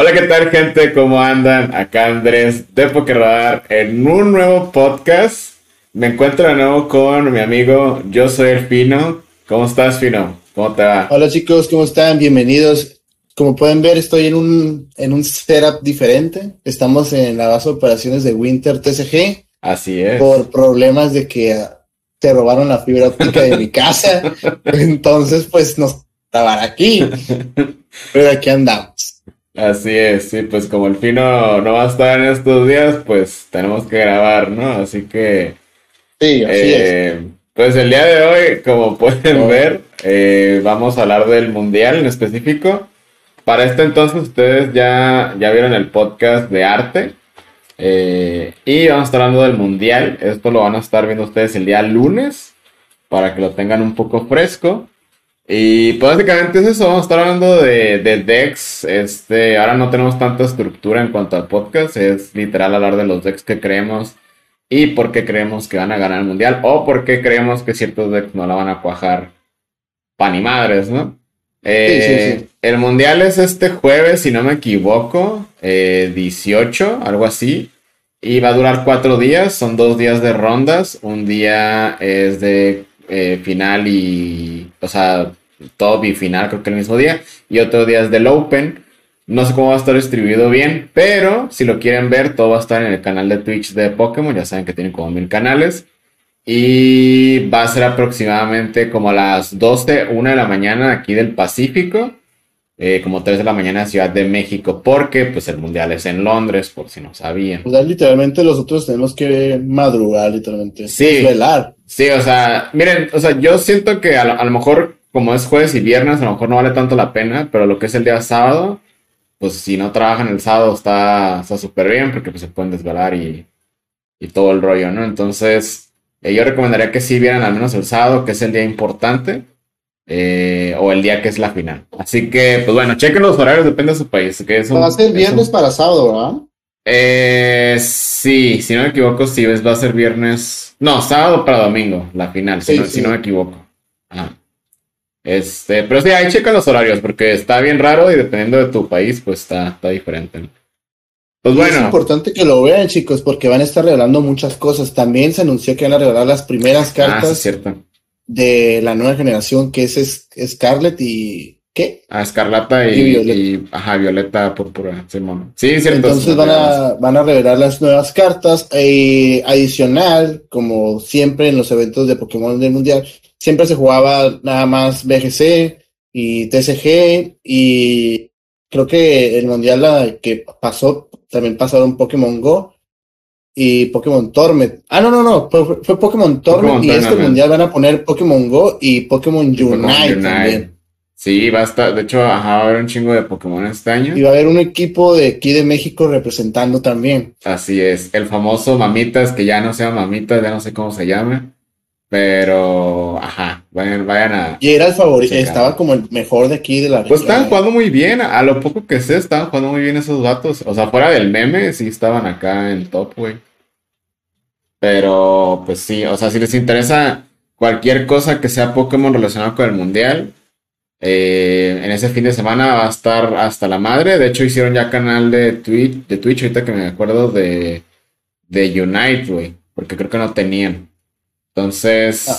Hola, ¿qué tal, gente? ¿Cómo andan? Acá Andrés de Pokerradar en un nuevo podcast. Me encuentro de nuevo con mi amigo, yo soy el Fino. ¿Cómo estás, Fino? ¿Cómo te va? Hola, chicos, ¿cómo están? Bienvenidos. Como pueden ver, estoy en un, en un setup diferente. Estamos en la base de operaciones de Winter TCG. Así es. Por problemas de que te robaron la fibra óptica de mi casa. Entonces, pues nos estaban aquí. Pero aquí andamos. Así es, sí, pues como el fino no va a estar en estos días, pues tenemos que grabar, ¿no? Así que. Sí, así eh, es. Pues el día de hoy, como pueden ver, eh, vamos a hablar del mundial en específico. Para este entonces, ustedes ya, ya vieron el podcast de arte. Eh, y vamos a estar hablando del mundial. Esto lo van a estar viendo ustedes el día lunes para que lo tengan un poco fresco. Y pues básicamente es eso, vamos a estar hablando de, de decks. Este, ahora no tenemos tanta estructura en cuanto al podcast, es literal hablar de los decks que creemos y por qué creemos que van a ganar el mundial o por qué creemos que ciertos decks no la van a cuajar pan y madres, ¿no? Eh, Sí, sí, sí. El mundial es este jueves, si no me equivoco, eh, 18, algo así. Y va a durar cuatro días, son dos días de rondas. Un día es de eh, final y, o sea, top y final, creo que el mismo día. Y otro día es del Open. No sé cómo va a estar distribuido bien, pero si lo quieren ver, todo va a estar en el canal de Twitch de Pokémon. Ya saben que tienen como mil canales. Y va a ser aproximadamente como a las 12, 1 de la mañana aquí del Pacífico. eh, como 3 de la mañana en Ciudad de México, porque pues el mundial es en Londres, por si no sabían. O sea, literalmente nosotros tenemos que madrugar, literalmente. Sí. Velar. Sí, o sea, miren, o sea, yo siento que a lo, a lo mejor, como es jueves y viernes, a lo mejor no vale tanto la pena, pero lo que es el día sábado, pues si no trabajan el sábado está está súper bien, porque pues se pueden desvelar y, y todo el rollo, ¿no? Entonces, eh, yo recomendaría que sí vieran al menos el sábado, que es el día importante, eh, o el día que es la final. Así que, pues bueno, chequen los horarios, depende de su país. Que es un- Va a ser un- viernes para sábado, ¿verdad? eh, sí, si no me equivoco, sí, es- va a ser viernes. No, sábado para domingo, la final, si, no, sí. si no me equivoco. Ajá. Este, pero sí, ahí checa los horarios, porque está bien raro y dependiendo de tu país, pues está, está diferente. ¿no? Pues Y Es bueno, importante que lo vean, chicos, porque van a estar revelando muchas cosas. También se anunció que van a revelar las primeras ah, sí, cartas cierto. de la nueva generación, que es Scarlet y... ¿Qué? Ah, Escarlata y, Y Violeta. y- ajá, Violeta Púrpura, Simón. Sí, es cierto. Entonces sí, van sí, a, van a revelar las nuevas cartas. eh, adicional, como siempre en los eventos de Pokémon del Mundial, siempre se jugaba nada más BGC y TCG. Y creo que el Mundial la que pasó, también pasaron Pokémon Go y Pokémon Torment. Ah, no, no, no, fue, fue Pokémon Torment Pokémon y este. Mundial van a poner Pokémon Go y Pokémon Unite, Pokémon también. Sí, va a estar, de hecho, ajá, va a haber un chingo de Pokémon este año. Y va a haber un equipo de aquí de México representando también. Así es, el famoso Mamitas, que ya no se llama Mamitas, ya no sé cómo se llama, pero, ajá, vayan, vayan a... Y era el favorito, estaba como el mejor de aquí de la Pues estaban jugando muy bien, a lo poco que sé, estaban jugando muy bien esos vatos, o sea, fuera del meme, sí estaban acá en top, güey. Pero, pues sí, o sea, si les interesa cualquier cosa que sea Pokémon relacionado con el Mundial, eh, en ese fin de semana va a estar hasta la madre. De hecho, hicieron ya canal de Twitch, de Twitch ahorita que me acuerdo de, de Unite, güey, porque creo que no tenían. Entonces, Ah.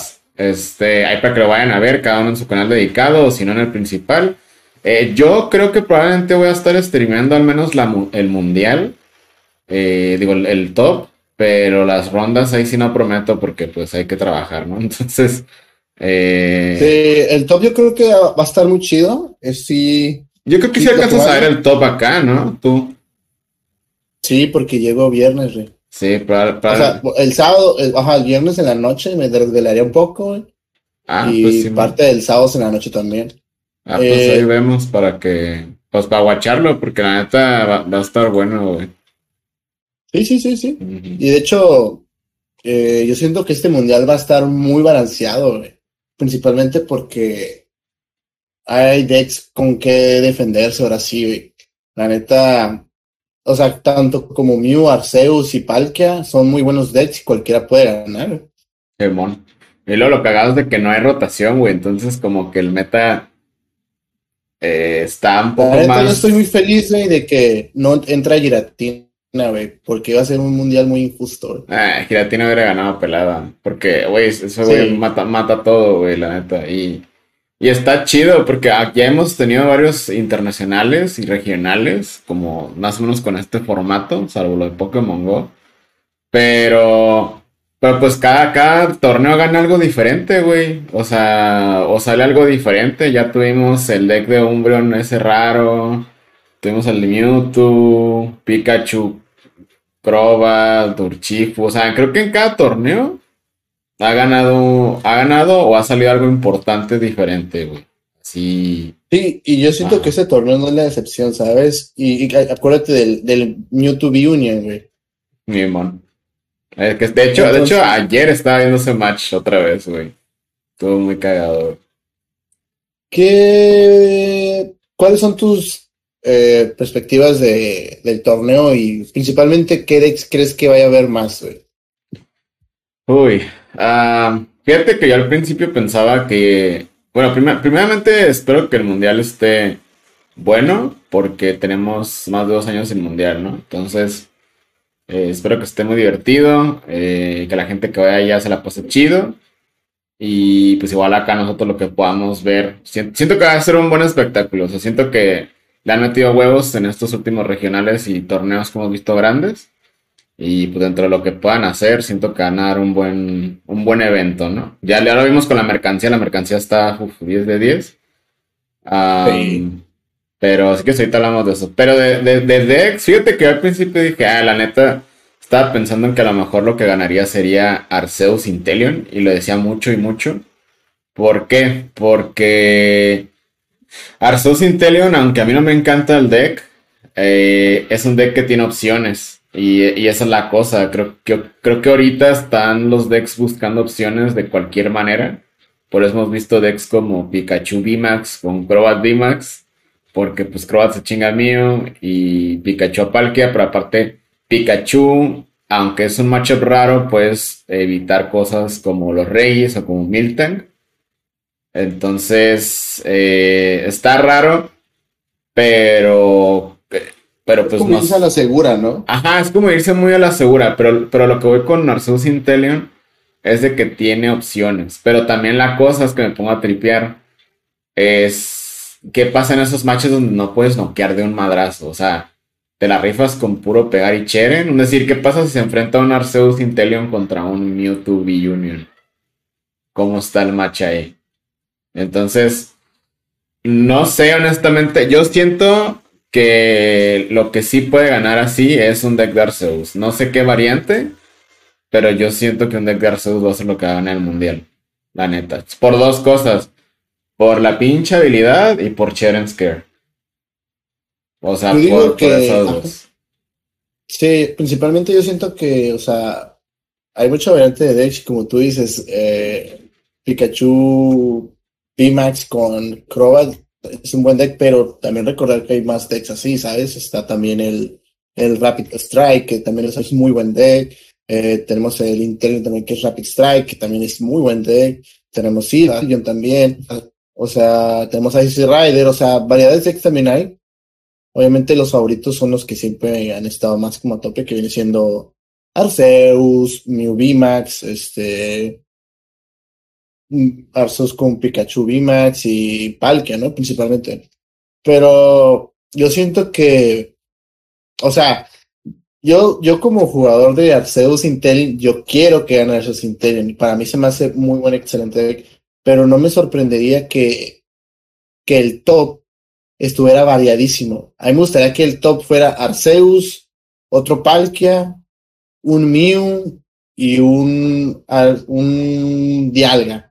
este, ahí para que lo vayan a ver, cada uno en su canal dedicado, o si no en el principal. Eh, yo creo que probablemente voy a estar streameando al menos la, el mundial, eh, digo, el, el top, pero las rondas ahí sí no prometo porque pues hay que trabajar, ¿no? Entonces, eh, Sí, el top yo creo que va a estar muy chido. Es sí, yo creo que Sí, si alcanzas a ver el top acá, ¿no? Tú, sí, porque llegó viernes, güey. Sí, para, O sea, el sábado, el, ajá, el viernes en la noche me desvelaría un poco, güey. ah, y pues sí, parte del sábado en la noche también. ah, pues eh, ahí vemos para que, pues para guacharlo, porque la neta va, va a estar bueno, güey. Sí, sí, sí, sí. Y de hecho, eh, yo siento que este mundial va a estar muy balanceado, güey. Principalmente porque hay decks con que defenderse ahora sí, güey. La neta, o sea, tanto como Mew, Arceus y Palkia son muy buenos decks y cualquiera puede ganar. güey. Simón. Y luego lo cagado es de que no hay rotación, güey. Entonces, como que el meta eh, está un poco más. Yo estoy muy feliz, de que no entra Giratina, güey, porque va a ser un mundial muy injusto. Ah, Giratina hubiera ganado pelada, porque, güey, eso, güey, mata, mata todo, güey, la neta. Y, y está chido, porque ya hemos tenido varios internacionales y regionales, como más o menos con este formato, salvo lo de Pokémon Go. Pero pero pues cada, cada torneo gana algo diferente, güey. O sea, o sale algo diferente. Ya tuvimos el deck de Umbreon ese raro. Tuvimos el de Mewtwo, Pikachu, Crobat, Urchifu. O sea, creo que en cada torneo ha ganado, ha ganado o ha salido algo importante diferente, güey. Sí. Sí, y yo siento que ese torneo no es la excepción, ¿sabes? Y, acuérdate del, del Mewtwo Union, güey. Mi man. Eh, de hecho, de hecho, ayer estaba viendo ese match otra vez, güey. Estuvo muy cagado. ¿Qué, ¿Cuáles son tus eh, perspectivas de, del torneo y principalmente qué decks crees que vaya a haber más, güey? Uy, ah, fíjate que yo al principio pensaba que, bueno, primeramente espero que el mundial esté bueno porque tenemos más de dos años en mundial, ¿no? Entonces, eh, espero que esté muy divertido, eh, que la gente que vaya allá se la pase chido. Y pues igual acá nosotros lo que podamos ver. Siento, que va a ser un buen espectáculo. O sea, siento que le han metido huevos en estos últimos regionales y torneos que hemos visto grandes. Y pues dentro de lo que puedan hacer, siento que van a dar un buen, un buen evento, ¿no? Ya, lo vimos con la mercancía, la mercancía está 10 de 10. Pero sí que ahorita hablamos de eso. Pero de, de, de Dex, fíjate que al principio dije, ah, la neta, estaba pensando en que a lo mejor lo que ganaría sería Arceus Intelion. Y lo decía mucho y mucho. ¿Por qué? Porque Arceus Intelion, aunque a mí no me encanta el deck, eh, es un deck que tiene opciones. Y, y, esa es la cosa. Creo que, creo que ahorita están los decks buscando opciones de cualquier manera. Por eso hemos visto decks como Pikachu VMAX con Crobat VMAX porque pues Crobat se chinga mío y Pikachu a Palkia, pero aparte Pikachu, aunque es un matchup raro, puedes evitar cosas como los Reyes o como Milton. Entonces, eh, está raro, pero pero pues es como irse a la segura, ¿no? Ajá, es como irse muy a la segura, pero, pero lo que voy con Narcissus Intelion es de que tiene opciones, pero también la cosa es que me pongo a tripear es ¿qué pasa en esos matches donde no puedes noquear de un madrazo? O sea, te la rifas con puro pegar y cheren. Es decir, ¿qué pasa si se enfrenta un Arceus Intelion contra un Mewtwo V-Union? ¿Cómo está el match ahí? Entonces, no sé, honestamente. Yo siento que lo que sí puede ganar así es un deck de Arceus. No sé qué variante, pero yo siento que un deck de Arceus va a ser lo que va a ganar el mundial. La neta. Por dos cosas. Por la pinche habilidad y por Cheren Scare. O sea, por, que, dos. Sí, principalmente yo siento que, o sea, hay mucha variante de decks, como tú dices, eh, Pikachu Pimax con Crobat es un buen deck, pero también recordar que hay más decks así, ¿sabes? Está también el, el Rapid Strike, que también es muy buen deck. Eh, tenemos el Intel también, que es Rapid Strike, que también es muy buen deck. Tenemos Sirion también. O sea, tenemos a Rider, o sea, variedades de decks también hay. Obviamente los favoritos son los que siempre han estado más como a tope, que viene siendo Arceus, Mew VMAX, este, Arceus con Pikachu VMAX y Palkia, ¿no? Principalmente. Pero yo siento que, o sea, yo, yo como jugador de Arceus Intelligent, yo quiero que gane Arceus Intelligent. Para mí se me hace muy buen, excelente deck pero no me sorprendería que, que el top estuviera variadísimo. A mí me gustaría que el top fuera Arceus, otro Palkia, un Mew y un, un Dialga.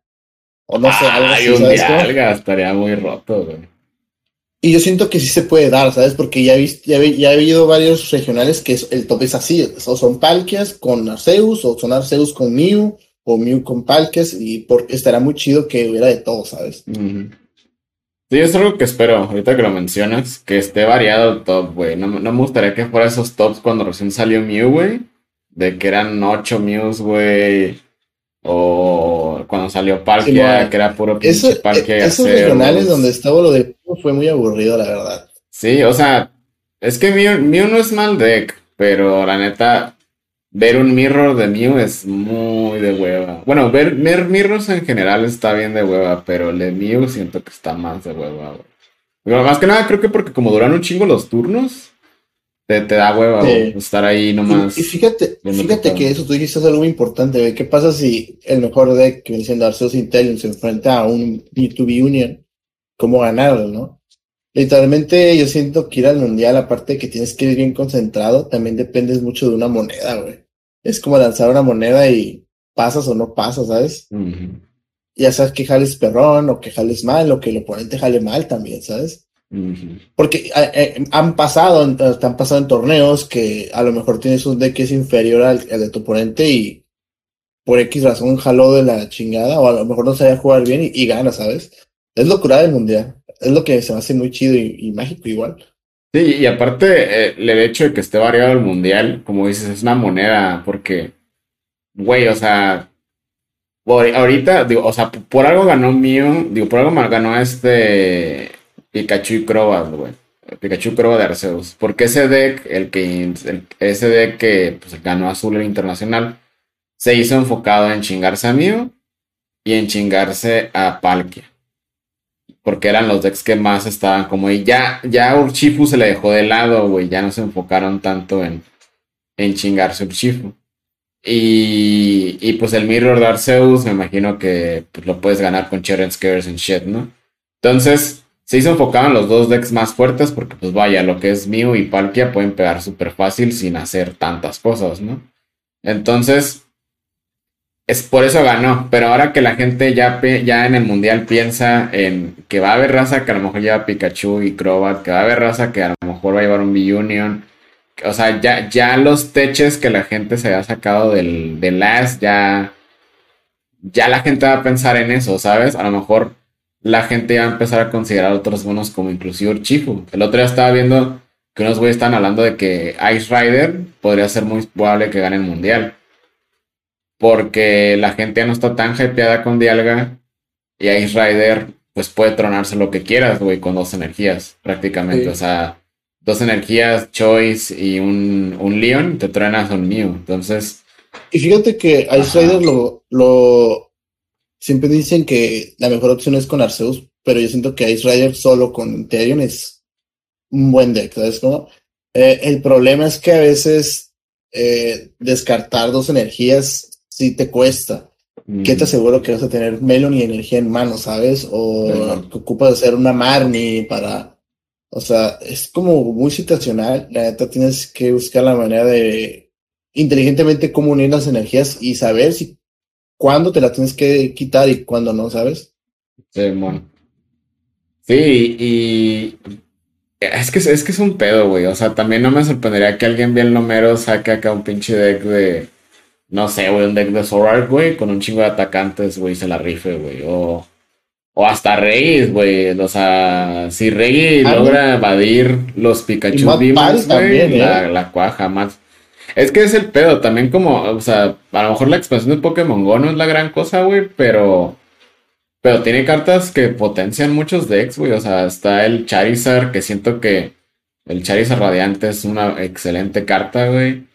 O no sé, algo así. un Dialga estaría muy roto, güey. Y yo siento que sí se puede dar, ¿sabes? Porque ya he, visto, ya, ya he habido varios regionales que el top es así. O son Palkias con Arceus, o son Arceus con Mew, o Mew con Palkes y porque estará muy chido que hubiera de todo, ¿sabes? Sí, es algo que espero, ahorita que lo mencionas, que esté variado el top, güey. No, me gustaría que fuera esos tops cuando recién salió Mew, güey. De que eran ocho Mews, güey. O cuando salió Palkia, que era puro pinche Palkia Esos regionales donde estaba lo de fue muy aburrido, la verdad. Sí, o sea, es que Mew, Mew no es mal deck, pero la neta, ver un mirror de Mew es muy de hueva. Bueno, ver, ver mirrors en general está bien de hueva, pero el de Mew siento que está más de hueva, güey. Pero más que nada, creo que porque como duran un chingo los turnos, te, te da hueva Sí. estar ahí nomás. Y, y fíjate, fíjate que eso tú dijiste es algo muy importante. ¿Qué pasa si el mejor deck que viene siendo Arceus Intelligence se enfrenta a un B2B Union? ¿Cómo ganarlo, no? Literalmente yo siento que ir al mundial, aparte de que tienes que ir bien concentrado, también dependes mucho de una moneda, güey. Es como lanzar una moneda y pasas o no pasas, ¿sabes? Ya sabes que jales perrón o que jales mal o que el oponente jale mal también, ¿sabes? Porque eh, eh, han pasado, te han pasado en torneos que a lo mejor tienes un deck que es inferior al, al de tu oponente y por X razón jaló de la chingada o a lo mejor no sabía jugar bien y, y gana, ¿sabes? Es locura del mundial. Es lo que se me hace muy chido y, y mágico igual. Sí, y aparte, eh, el hecho de que esté variado el mundial, como dices, es una moneda, porque, güey, o sea, ahorita, digo, o sea, por algo ganó Mew, digo, por algo mal ganó este Pikachu y Crobat, güey. Pikachu y Crobat de Arceus. Porque ese deck, el que, ese deck que pues, ganó Azul el Internacional, se hizo enfocado en chingarse a Mew y en chingarse a Palkia. Porque eran los decks que más estaban como y ya, ya Urshifu se le dejó de lado, güey. Ya no se enfocaron tanto en, en chingarse Urshifu. Y, y pues el Mirror de Arceus, me imagino que pues, lo puedes ganar con Cheren Scares and shit, ¿no? Entonces, se hizo enfocado en los dos decks más fuertes, porque pues vaya, lo que es Mew y Palkia pueden pegar súper fácil sin hacer tantas cosas, ¿no? Entonces, es por eso ganó, pero ahora que la gente ya, ya en el mundial piensa en que va a haber raza que a lo mejor lleva Pikachu y Crobat, que va a haber raza que a lo mejor va a llevar un B-Union, o sea, ya, ya los teches que la gente se ha sacado del, del last, ya, ya la gente va a pensar en eso, ¿sabes? A lo mejor la gente va a empezar a considerar otros monos como inclusive Urchifu. El otro día estaba viendo que unos güeyes estaban hablando de que Ice Rider podría ser muy probable que gane el mundial porque la gente ya no está tan hypeada con Dialga y Ice Rider pues puede tronarse lo que quieras, güey, con dos energías prácticamente. Sí. O sea, dos energías, Choice y un, un Leon, te truenas un Mew. Entonces, Y fíjate que Ice. Rider lo, lo siempre dicen que la mejor opción es con Arceus, pero yo siento que Ice Rider solo con Therion es un buen deck, ¿sabes cómo? Eh, el problema es que a veces eh, descartar dos energías sí te cuesta. ¿Qué te mm, aseguro que vas a tener Melon y energía en mano, ¿sabes? O Ajá. que ocupas hacer una Marnie para... O sea, es como muy situacional. La neta tienes que buscar la manera de inteligentemente cómo unir las energías y saber si cuándo te la tienes que quitar y cuándo no, ¿sabes? sí, mon. Sí, y es que, es que es un pedo, güey. O sea, también no me sorprendería que alguien bien lomero saque acá un pinche deck de, no sé, güey, un deck de Sword güey, con un chingo de atacantes, güey, se la rife, güey. O, o hasta Reyes, güey. O sea, si Rey Ah, logra evadir los Pikachu Demons, güey, también, ¿eh? la, la cuaja más. Es que es el pedo, también como, o sea, a lo mejor la expansión de Pokémon Go no es la gran cosa, güey, pero, pero tiene cartas que potencian muchos decks, güey. O sea, está el Charizard, que siento que el Charizard Radiante es una excelente carta, güey.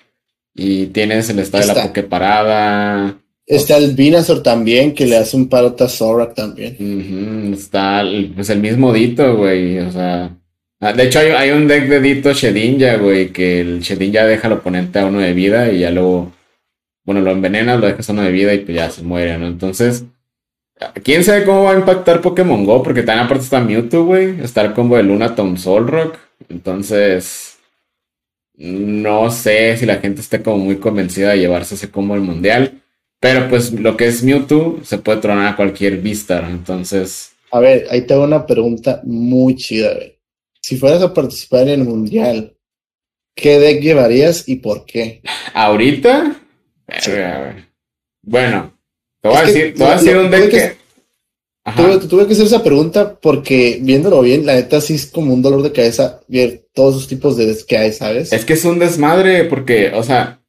Y tienes el estado de la Está. Poképarada. Está el Venusaur también, que le hace un parote a Zorak también. Está el, pues el mismo Dito, güey. O sea. Ah, De hecho, hay, un deck de Dito Shedinja, güey, que el Shedinja deja al oponente a uno de vida y ya luego. Bueno, lo envenenas, lo dejas a uno de vida y pues ya se muere, ¿no? Entonces. ¿Quién sabe cómo va a impactar Pokémon Go? Porque también aparte está Mewtwo, güey. Está el combo de Lunaton Solrock. Entonces. No sé si la gente esté como muy convencida de llevarse ese combo al mundial. Pero pues lo que es Mewtwo se puede tronar a cualquier Vistar. Entonces. A ver, ahí te hago una pregunta muy chida, güey. Si fueras a participar en el mundial, ¿qué deck llevarías y por qué? ¿Ahorita? Sí. Bueno, te voy a Es decir, te voy a decir un deck que-. Tuve, tuve que hacer esa pregunta porque viéndolo bien, la neta sí es como un dolor de cabeza ver todos esos tipos de decks que hay, ¿sabes? Es que es un desmadre porque, o sea,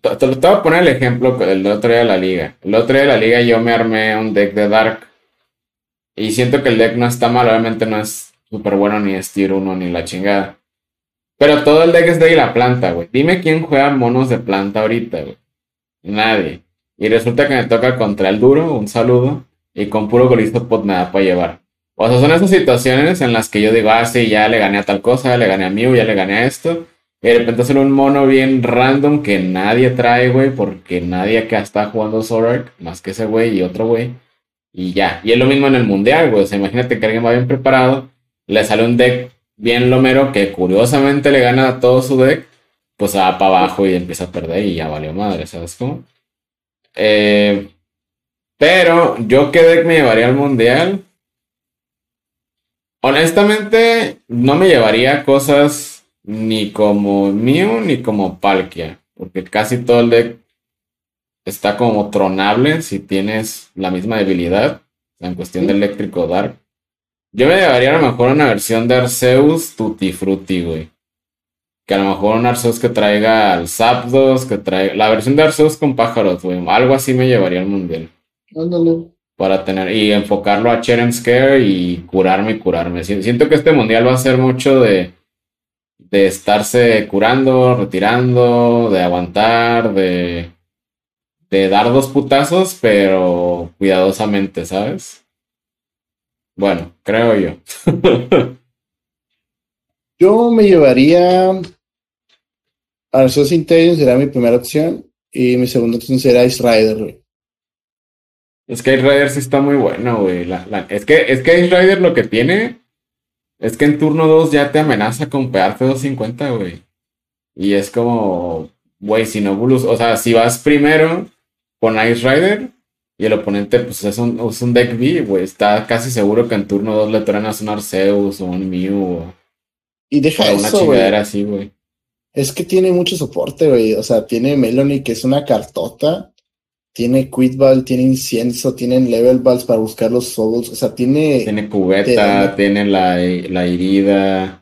te, te voy a poner el ejemplo del otro día de la liga. El otro día de la liga yo me armé un deck de Dark y siento que el deck no está mal, obviamente no es súper bueno ni es tier 1 ni la chingada. Pero todo el deck es de la planta, güey. Dime quién juega monos de planta ahorita, güey. Nadie. Y resulta que me toca contra el duro, un saludo, y con puro golito pot me da para llevar. O sea, son esas situaciones en las que yo digo, ah, sí, ya le gané a tal cosa, ya le gané a Mew, ya le gané a esto. Y de repente sale un mono bien random que nadie trae, güey, porque nadie acá está jugando Zorak, más que ese güey y otro güey. Y ya. Y es lo mismo en el mundial, güey. O sea, imagínate que alguien va bien preparado, le sale un deck bien lomero que curiosamente le gana a todo su deck, pues va para abajo y empieza a perder y ya valió madre, ¿sabes cómo? Eh, pero yo qué deck me llevaría al mundial. Honestamente, no me llevaría cosas ni como Mew ni como Palkia, porque casi todo el deck está como tronable si tienes la misma debilidad en cuestión de eléctrico Dark. Yo me llevaría a lo mejor una versión de Arceus Tutti Frutti, güey. Que a lo mejor un Arceus que traiga al Zapdos, que traiga. La versión de Arceus con pájaros, güey. Algo así me llevaría al mundial. Ándale. Para tener. Y enfocarlo a Cherem Scare y curarme y curarme. Siento que este mundial va a ser mucho de. De estarse curando, retirando, de aguantar, de. De dar dos putazos, pero cuidadosamente, ¿sabes? Bueno, creo yo. Yo me llevaría Arceus Interior, será mi primera opción. Y mi segunda opción será Ice Rider, güey. Es que Ice Rider sí está muy bueno, güey. es, que, es que Ice Rider lo que tiene es que en turno 2 ya te amenaza con pegarte 250, güey. Y es como, güey, si no o sea, si vas primero con Ice Rider, y el oponente, pues es un, es un deck B, güey. Está casi seguro que en turno 2 le truenas un Arceus o un Mew o. Y deja o una eso, güey. así, güey. Es que tiene mucho soporte, güey. O sea, tiene Melanie, que es una cartota. Tiene Quidball, tiene Incienso, tienen Level Balls para buscar los Souls. O sea, tiene. Tiene cubeta, tiene la, la herida.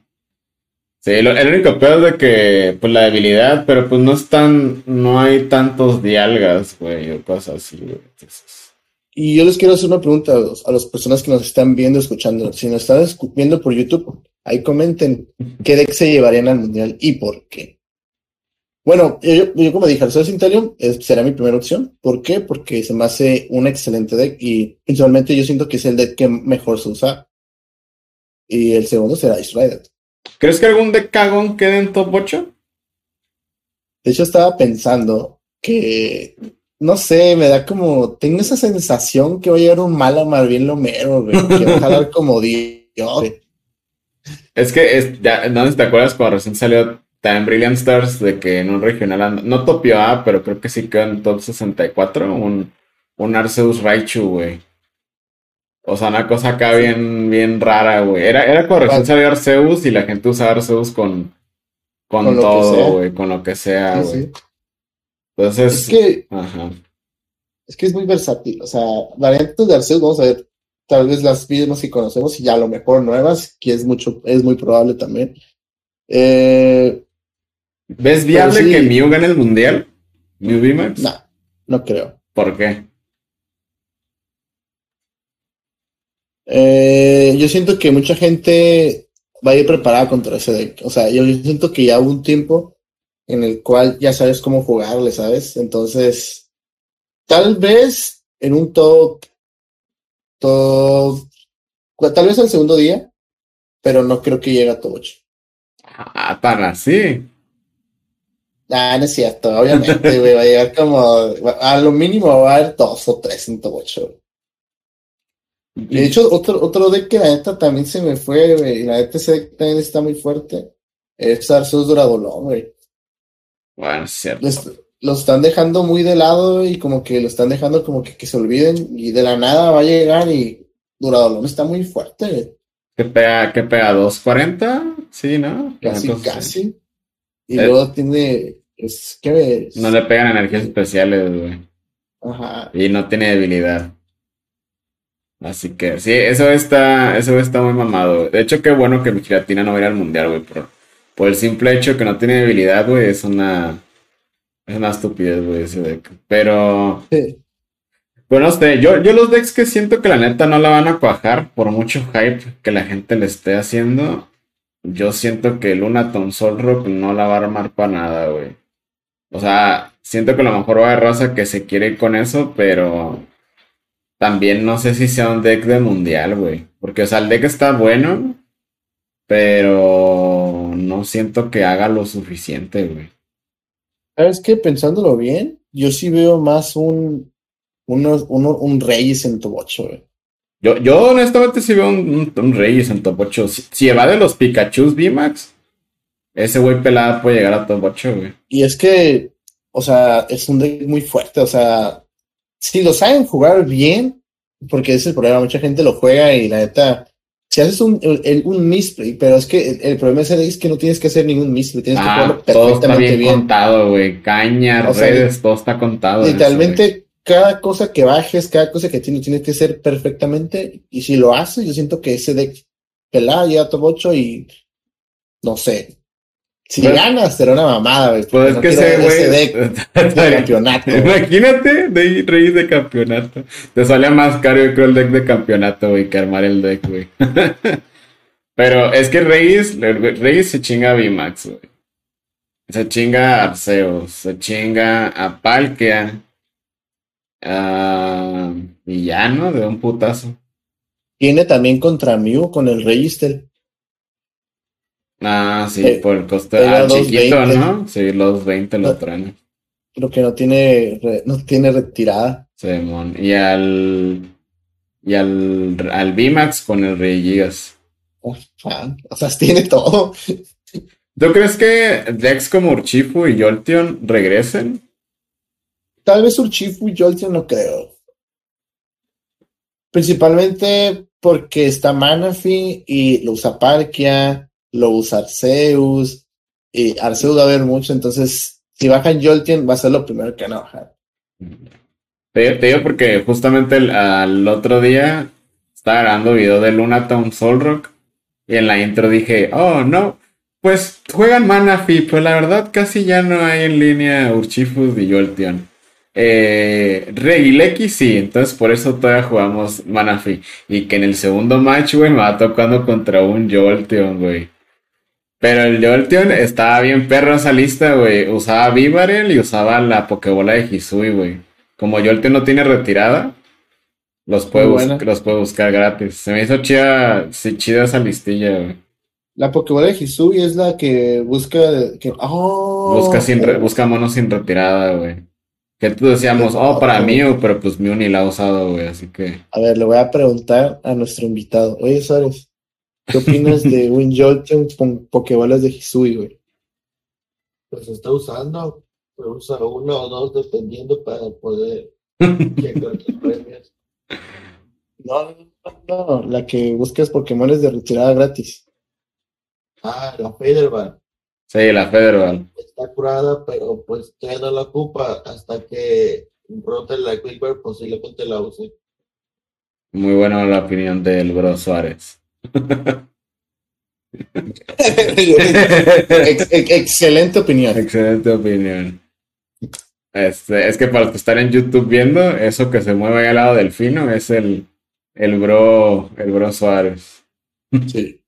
Sí, el único peor es de que, pues la debilidad, pero pues no están, no hay tantos dialgas, güey, o cosas así, güey. Y yo les quiero hacer una pregunta a, las personas que nos están viendo, escuchando. Si nos están viendo por YouTube, ahí comenten qué deck se llevarían al mundial y por qué. Bueno, yo, como dije, el Intelium será mi primera opción. ¿Por qué? Porque se me hace un excelente deck y principalmente yo siento que es el deck que mejor se usa. Y el segundo será Ice Rider. ¿Crees que algún de cagón quede en top 8? De hecho, estaba pensando que, no sé, me da como, tengo esa sensación que voy a llegar un mal bien Lomero, güey, que va a jalar como Dios. Es que, es, ya, no te acuerdas cuando recién salió Time Brilliant Stars de que en un regional, no topió A, pero creo que sí quedó en top 64, un, un Arceus Raichu, güey. O sea, una cosa acá bien, bien rara, güey. Era, era recién salió Arceus y la gente usaba Arceus con, con, todo, güey, con lo que sea, güey. Entonces. Es que. Ajá. Es que es muy versátil. O sea, variantes de Arceus, vamos a ver. Tal vez las mismas que conocemos y ya a lo mejor nuevas, que es mucho, es muy probable también. Eh, ¿Ves viable que Mew gane el mundial? ¿Mew VMAX? No, no creo. ¿Por qué? Eh, yo siento que mucha gente va a ir preparada contra ese deck. O sea, yo, siento que ya hubo un tiempo en el cual ya sabes cómo jugarle, ¿sabes? Entonces, tal vez en un top, top, tal vez el segundo día, pero no creo que llegue a top 8. Ah, tan así. Ah, no es cierto, obviamente, va a llegar como, a lo mínimo va a haber dos o tres en top 8. De hecho, otro, otro deck que la neta también se me fue, güey. La neta ese deck también está muy fuerte. Es Arceus Duradolón, güey. Bueno, es cierto. lo están dejando muy de lado y como que lo están dejando como que, que se olviden. Y de la nada va a llegar y Duradolón está muy fuerte, güey. ¿Qué pega, qué pega? ¿240? Sí, ¿no? Casi, casi. Y eh, luego tiene. Es, ¿Qué ves? No le pegan energías especiales, güey. Ajá. Y no tiene debilidad. Así que sí, eso está, eso está muy mamado. De hecho, qué bueno que mi giratina no vaya al mundial, güey. Por, por el simple hecho que no tiene debilidad, güey, es una. Es una estupidez, güey, ese deck. Pero. Pues no sé, yo, yo los decks que siento que la neta no la van a cuajar por mucho hype que la gente le esté haciendo. Yo siento que Lunaton Solrock no la va a armar para nada, güey. O sea, siento que a lo mejor va a haber raza que se quiere ir con eso, pero también no sé si sea un deck de mundial, güey. Porque, o sea, el deck está bueno, pero no siento que haga lo suficiente, güey. ¿Sabes qué? Pensándolo bien, yo sí veo más un uno, uno, un Reyes en top 8, güey. Yo, yo honestamente sí veo un, un, Reyes en top 8. Si, si va de los Pikachu VMAX, ese güey pelado puede llegar a top 8, güey. Y es que, o sea, es un deck muy fuerte. O sea, si lo saben jugar bien, porque ese es el problema, mucha gente lo juega y la neta, si haces un, el, un misplay, pero es que el, problema es que no tienes que hacer ningún misplay, tienes que ah, jugarlo perfectamente todo está bien, contado, güey. Caña, redes, todo está contado. Literalmente cada cosa que bajes, cada cosa que tienes, tiene que ser perfectamente. Y si lo haces, yo siento que ese deck pelada ya top 8 y no sé. Si ganas, será una mamada, güey. Pues es que ese, deck de campeonato. Imagínate de reyes de campeonato. Te sale más caro, yo creo, el deck de campeonato, güey, que armar el deck, güey. Pero es que Reyes, Reyes se chinga a VMAX, güey. Se chinga a Arceus, se chinga a Palkia, Uh, y ya, ¿no? De un putazo. Tiene también contra Mew con el Register. Ah, sí, eh, por el costo. Ah, chiquito, ¿no? Sí, los 20 lo traen. Lo que no tiene, no tiene retirada. Sí, Y al. Y al, al VMAX con el Rey Gigas. o sea, tiene todo. ¿Tú crees que Dex como Urchifu y Jolteon regresen? Tal vez Urchifu y Jolteon no creo. Principalmente porque está Manafi y lo usa Parkia, lo usa Arceus, y Arceus va a haber mucho, entonces si bajan Jolteon va a ser lo primero que van a bajar. Te, digo porque justamente el, al otro día estaba grabando video de Lunaton Solrock y en la intro dije, oh no, pues juegan Manafi, pues la verdad casi ya no hay en línea Urchifu y Jolteon. Eh, sí, entonces por eso todavía jugamos Manafi. Y que en el segundo match, güey, me va tocando contra un Jolteon, güey. Pero el Jolteon estaba bien perro en esa lista, güey. Usaba Vivarel y usaba la Pokébola de Hisui, güey. Como Jolteon no tiene retirada, los puede, los puede buscar gratis. Se me hizo chida, sí, chida esa listilla, güey. La Pokébola de Hisui es la que busca. Que, oh, busca, sin busca monos sin retirada, güey. Que tú decíamos, oh, para mí, pero pues Mew ni la ha usado, güey, así que. A ver, le voy a preguntar a nuestro invitado. Oye, Suárez, ¿qué opinas de Win Jolteon con Pokébolas de Hisui, güey? Pues está usando, puede usar uno o dos dependiendo para poder No, no, no, la que buscas Pokémones de retirada gratis. Ah, la Federban. Sí, la Federal. Está curada, pero pues ya no la ocupa hasta que rote la Quickbird, posiblemente la use. Muy buena la opinión del bro Suárez. Excelente opinión. Excelente opinión. Este, es que para los que están en YouTube viendo, eso que se mueve ahí al lado del fino es el, el bro, el bro Suárez. Sí.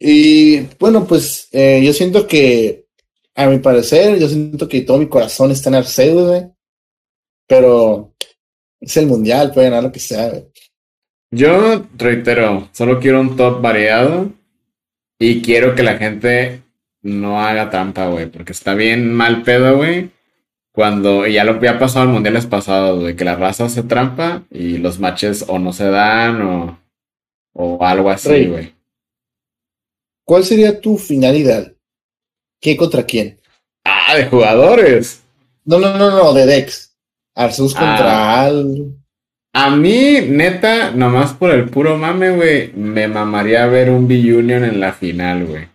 Y bueno, pues eh, yo siento que, a mi parecer, yo siento que todo mi corazón está en Arceus, güey. Pero es el mundial, puede ganar lo que sea, Yo reitero, solo quiero un top variado y quiero que la gente no haga trampa, güey, porque está bien mal pedo, güey. Cuando ya lo había pasado en mundiales pasados, güey, que la raza hace trampa y los matches o no se dan o, o algo así, güey. ¿Cuál sería tu finalidad? ¿Qué contra quién? Ah, de jugadores. No, no, no, no, de Dex. Arceus contra ah. Al. A mí, neta, nomás por el puro mame, güey, me mamaría ver un B-Union en la final, güey.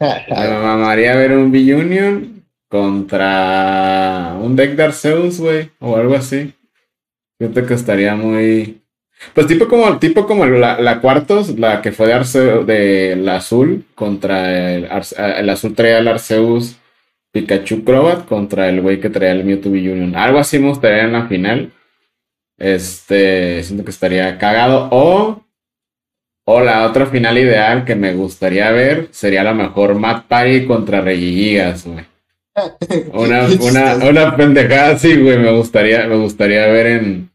me mamaría ver un B-Union contra un deck de Arceus, güey, o algo así. Siento que estaría muy, pues tipo como, tipo como la, la cuartos, la que fue de Arceus, de la azul contra el, el azul traía el Arceus Pikachu Crobat contra el güey que traía el Mewtwo Union. Algo así me gustaría en la final. Este, siento que estaría cagado. O, o la otra final ideal que me gustaría ver sería a lo mejor Matt Party contra Gigas, güey. Una, una, una pendejada así, güey, me gustaría, me gustaría ver en,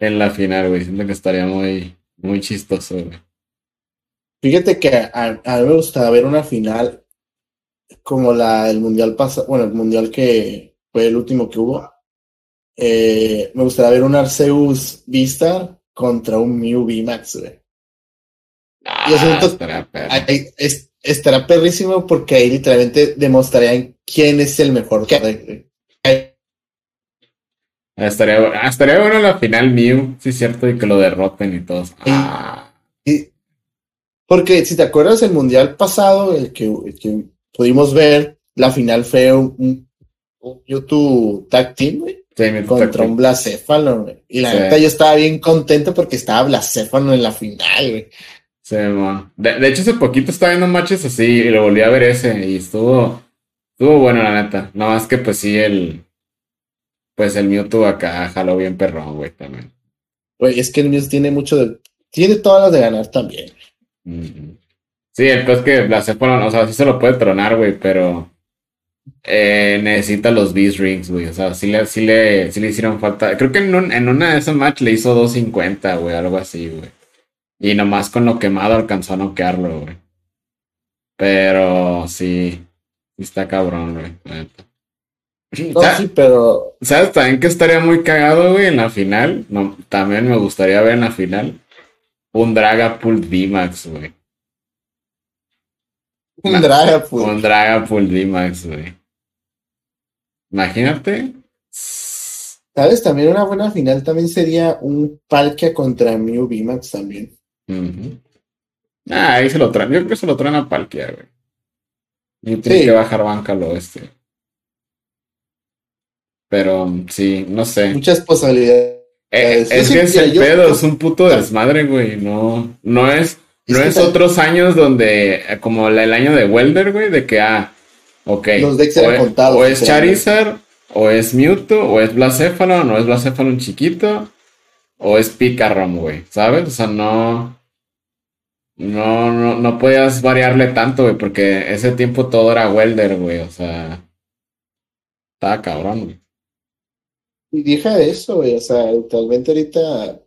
en la final, güey. Siento que estaría muy, muy chistoso, güey. Fíjate que a, a mí me gustaría ver una final como la del mundial pasado, bueno, el mundial que fue el último que hubo. Eh, me gustaría ver un Arceus Vista contra un Mew VMAX, güey. Ah, estará, estará perrísimo porque ahí literalmente demostrarían quién es el mejor. Estaría, estaría bueno la final Mew, sí es cierto, y que lo derroten y todos. Ah. porque si te acuerdas el mundial pasado, el que, que pudimos ver, la final fue un, YouTube Tag Team, güey. Contra un Blacéfalo, güey. Y la neta yo estaba bien contento porque estaba Blacéfalo en la final, güey. Sí, de, hecho, hace poquito estaba viendo matches así y lo volví a ver ese y estuvo, estuvo bueno, la neta. No más que pues sí, el, pues el Mewtwo acá jaló bien perrón, güey, también. Güey, es que el Mewtwo tiene mucho de, tiene todas las de ganar también. Sí, el es que Blacephalon, o sea, sí se lo puede tronar, güey, pero eh, necesita los Beast Rings, güey. O sea, sí le, sí le, sí le hicieron falta. Creo que en, en una de esas match le hizo 250, güey, algo así, güey. Y nomás con lo quemado alcanzó a noquearlo, güey. Pero sí, está cabrón, güey. No, sí, pero. ¿Sabes también que estaría muy cagado, güey, en la final? No, también me gustaría ver en la final un Dragapult VMAX, güey. Un Dragapult. Un Dragapult VMAX, güey. Imagínate. ¿Sabes? También una buena final también sería un Palkia contra Mew VMAX también. Ah, ahí se lo traen. Yo creo que se lo traen a Palkia, güey. Y tiene que bajar banca al oeste. Pero sí, no sé. Muchas posibilidades. Eh, es que es el pedo, es un puto desmadre, güey. No, no es, no es, otros años donde, eh, como el año de Welder, güey, de que, ah, ok. Los decks o, contados, o es Charizard, o es Mewtwo, o es Blacephalon, o es Blacephalon chiquito, o es Picarom, güey, ¿sabes? O sea, no, no, no, no podías variarle tanto, güey, porque ese tiempo todo era Welder, güey, o sea, estaba cabrón, güey. Y deja eso, güey. O sea, actualmente ahorita,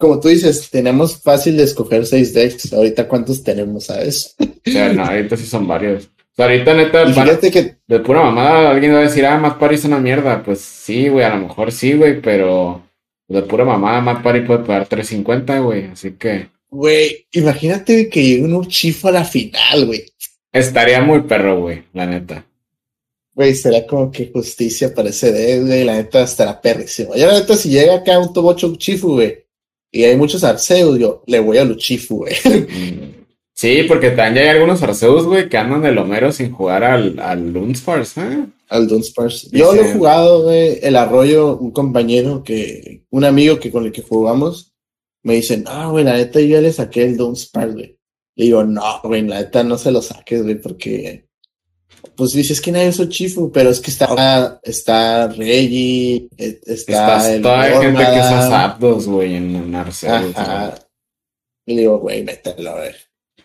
como tú dices, tenemos fácil de escoger seis decks. Ahorita, ¿cuántos tenemos, sabes? O sea, no, ahorita sí son varios. O sea, ahorita, neta, fíjate que... de pura mamada, alguien va a decir, ah, Matt Party es una mierda. Pues sí, güey, a lo mejor sí, güey, pero de pura mamada, Matt Party puede pagar 350, güey. Así que. Güey, imagínate que llegue un Urchifo a la final, güey. Estaría muy perro, güey, la neta. Güey, será como que justicia para ese dedo, güey. La neta estará perrísimo. Ya la neta, si llega acá un Tobocho Chifu, güey, y hay muchos Arceus, yo le voy a Luchifu, güey. Sí, porque también hay algunos Arceus, güey, que andan de Homero sin jugar al, al Dunsparce, ¿eh? Al Dunsparce. Yo lo he jugado, güey, el arroyo, un compañero que, un amigo que con el que jugamos, me dicen, ah, güey, la neta yo ya le saqué el Dunsparce, güey. Y digo, no, güey, la neta no se lo saques, güey, porque pues dices que nadie usó Chifu, pero es que está, está Reggie, e, está el toda hay gente que usa Zapdos, güey, en Arceus. Y digo, güey, mételo, a ver.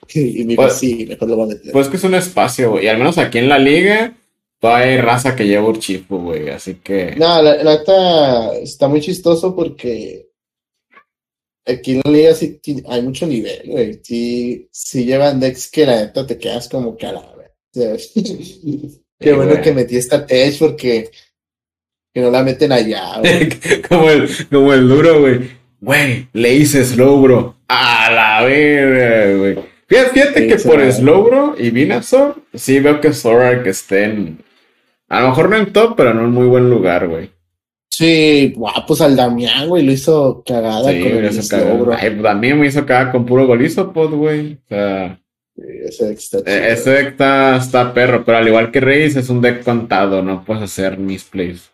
Y me pues, sí, mejor lo voy a meter. Pues que es un espacio, güey. Y al menos aquí en la liga, todavía hay raza que lleva Urchifu, güey. Así que. No, la neta está muy chistoso porque aquí en la liga sí hay mucho nivel, güey. Sí, sí llevan decks que la neta te quedas como que a la Qué bueno que metí esta tech porque que no la meten allá, como, el, como el duro, güey. Güey, le hice slow, bro. A la verga, güey. Fíjate, que por slow, bro y Vinazor, sí veo que que estén. A lo mejor no en top, pero no en muy buen lugar, güey. Sí, guau, pues al Damián, güey, lo hizo cagada con el slow, bro. Ay, también me hizo cagada con puro golizo, pues, güey. O sea. Ese deck está eh, Ese deck está, perro, pero al igual que Reyes es un deck contado, no puedes hacer misplays.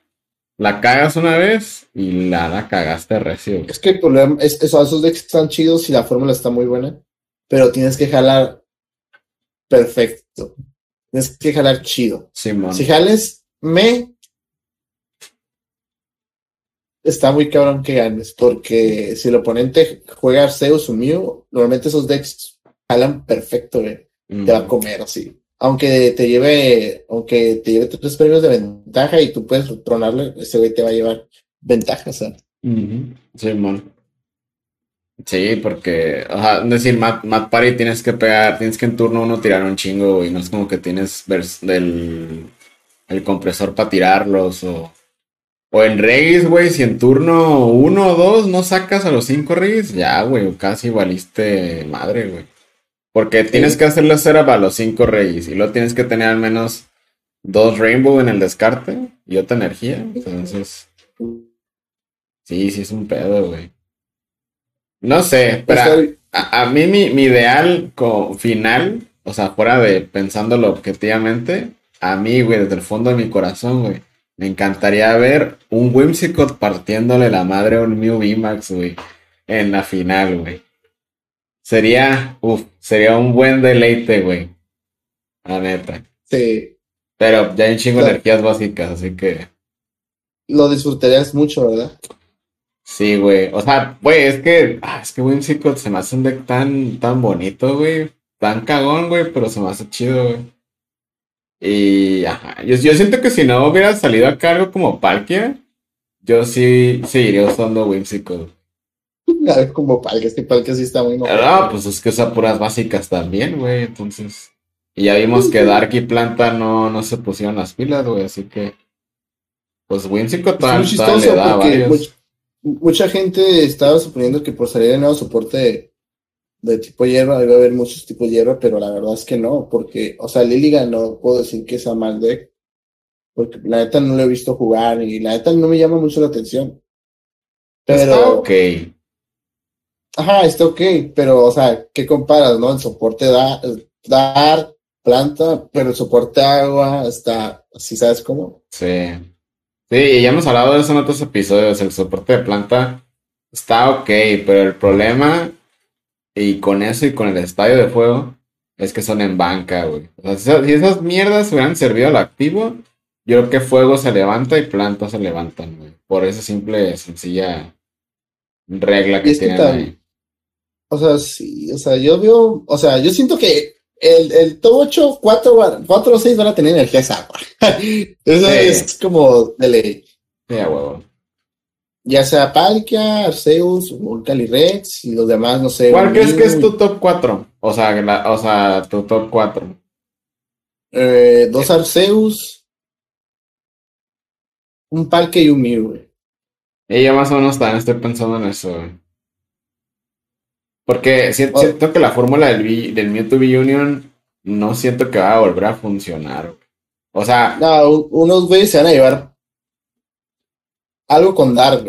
La cagas una vez y la, la cagaste recio. Es que el problema es eso, esos decks están chidos y la fórmula está muy buena, pero tienes que jalar perfecto. Tienes que jalar chido. si jales me, está muy cabrón que ganes, porque si el oponente juega Arceus o Mew, normalmente esos decks jalan perfecto, güey. Te va a comer así. Aunque te lleve, aunque te lleve tres premios de ventaja y tú puedes tronarle, ese güey te va a llevar ventajas, ¿sabes? Sí, man. Sí, porque, o sea, decir, Matt, Party tienes que pegar, tienes que en turno uno tirar un chingo, y no es como que tienes del el compresor para tirarlos, o, o en Regis, güey, si en turno uno o dos no sacas a los cinco Regis, ya, güey, casi valiste madre, güey. Porque tienes que hacerle cera a los cinco Regis, y luego tienes que tener al menos dos Rainbow en el descarte y otra energía, entonces... Sí, sí es un pedo, güey. No sé, pero a, mí mi, ideal final, o sea, fuera de pensándolo objetivamente, a mí, güey, desde el fondo de mi corazón, güey, me encantaría ver un Whimsicott partiéndole la madre a un Mew VMAX, güey, en la final, güey. Sería, uff, sería un buen deleite, güey. La neta. Sí. Pero ya hay un chingo de energías básicas, así que. Lo disfrutarías mucho, ¿verdad? Sí, güey. O sea, güey, es que, ah, es que Whimsicott se me hace un deck tan, tan bonito, güey. Tan cagón, güey, pero se me hace chido, güey. Y, ajá, yo, yo, siento que si no hubiera salido a cargo como Palkia, yo sí seguiría usando Whimsicott. A ver, como Palkia, es que Palkia sí está muy mal. No, pues es que usa puras básicas también, güey, entonces. Y ya vimos que Dark y Planta no, no se pusieron las pilas, güey, así que. Pues Whimsicott tal, le da varios mucha gente estaba suponiendo que por salir de nuevo soporte de, tipo hierba debe haber muchos tipos de hierba, pero la verdad es que no, porque, o sea, Liligan no puedo decir que sea mal deck, porque la neta no lo he visto jugar y la neta no me llama mucho la atención. Pero. Está ok. Ajá, está ok, pero, o sea, ¿qué comparas, no? El soporte da, dar planta, pero el soporte agua está, así sabes cómo? Sí. Sí, ya hemos hablado de eso en otros episodios. El soporte de planta está ok, pero el problema, y con eso y con el estadio de fuego, es que son en banca, güey. O sea, si esas mierdas hubieran servido al activo, yo creo que fuego se levanta y planta se levantan, güey. Por esa simple, sencilla regla que tienen ahí. O sea, sí, o sea, yo veo, o sea, yo siento que el, el top 8, 4, 4 o 6 van a tener energía esa agua. Eso es como de ley. huevo. Ya sea Palkia, Arceus, Volcali Rex y los demás, no sé. ¿Cuál crees que es tu top 4? O sea, o sea tu top 4. Eh, dos Arceus, un Palkia y un Mew, güey. Y más o menos también estoy pensando en eso, güey. Porque siento, que la fórmula del, del Mewtwo V-Union no siento que va a volver a funcionar. O sea. No, unos güeyes se van a llevar algo con Dark,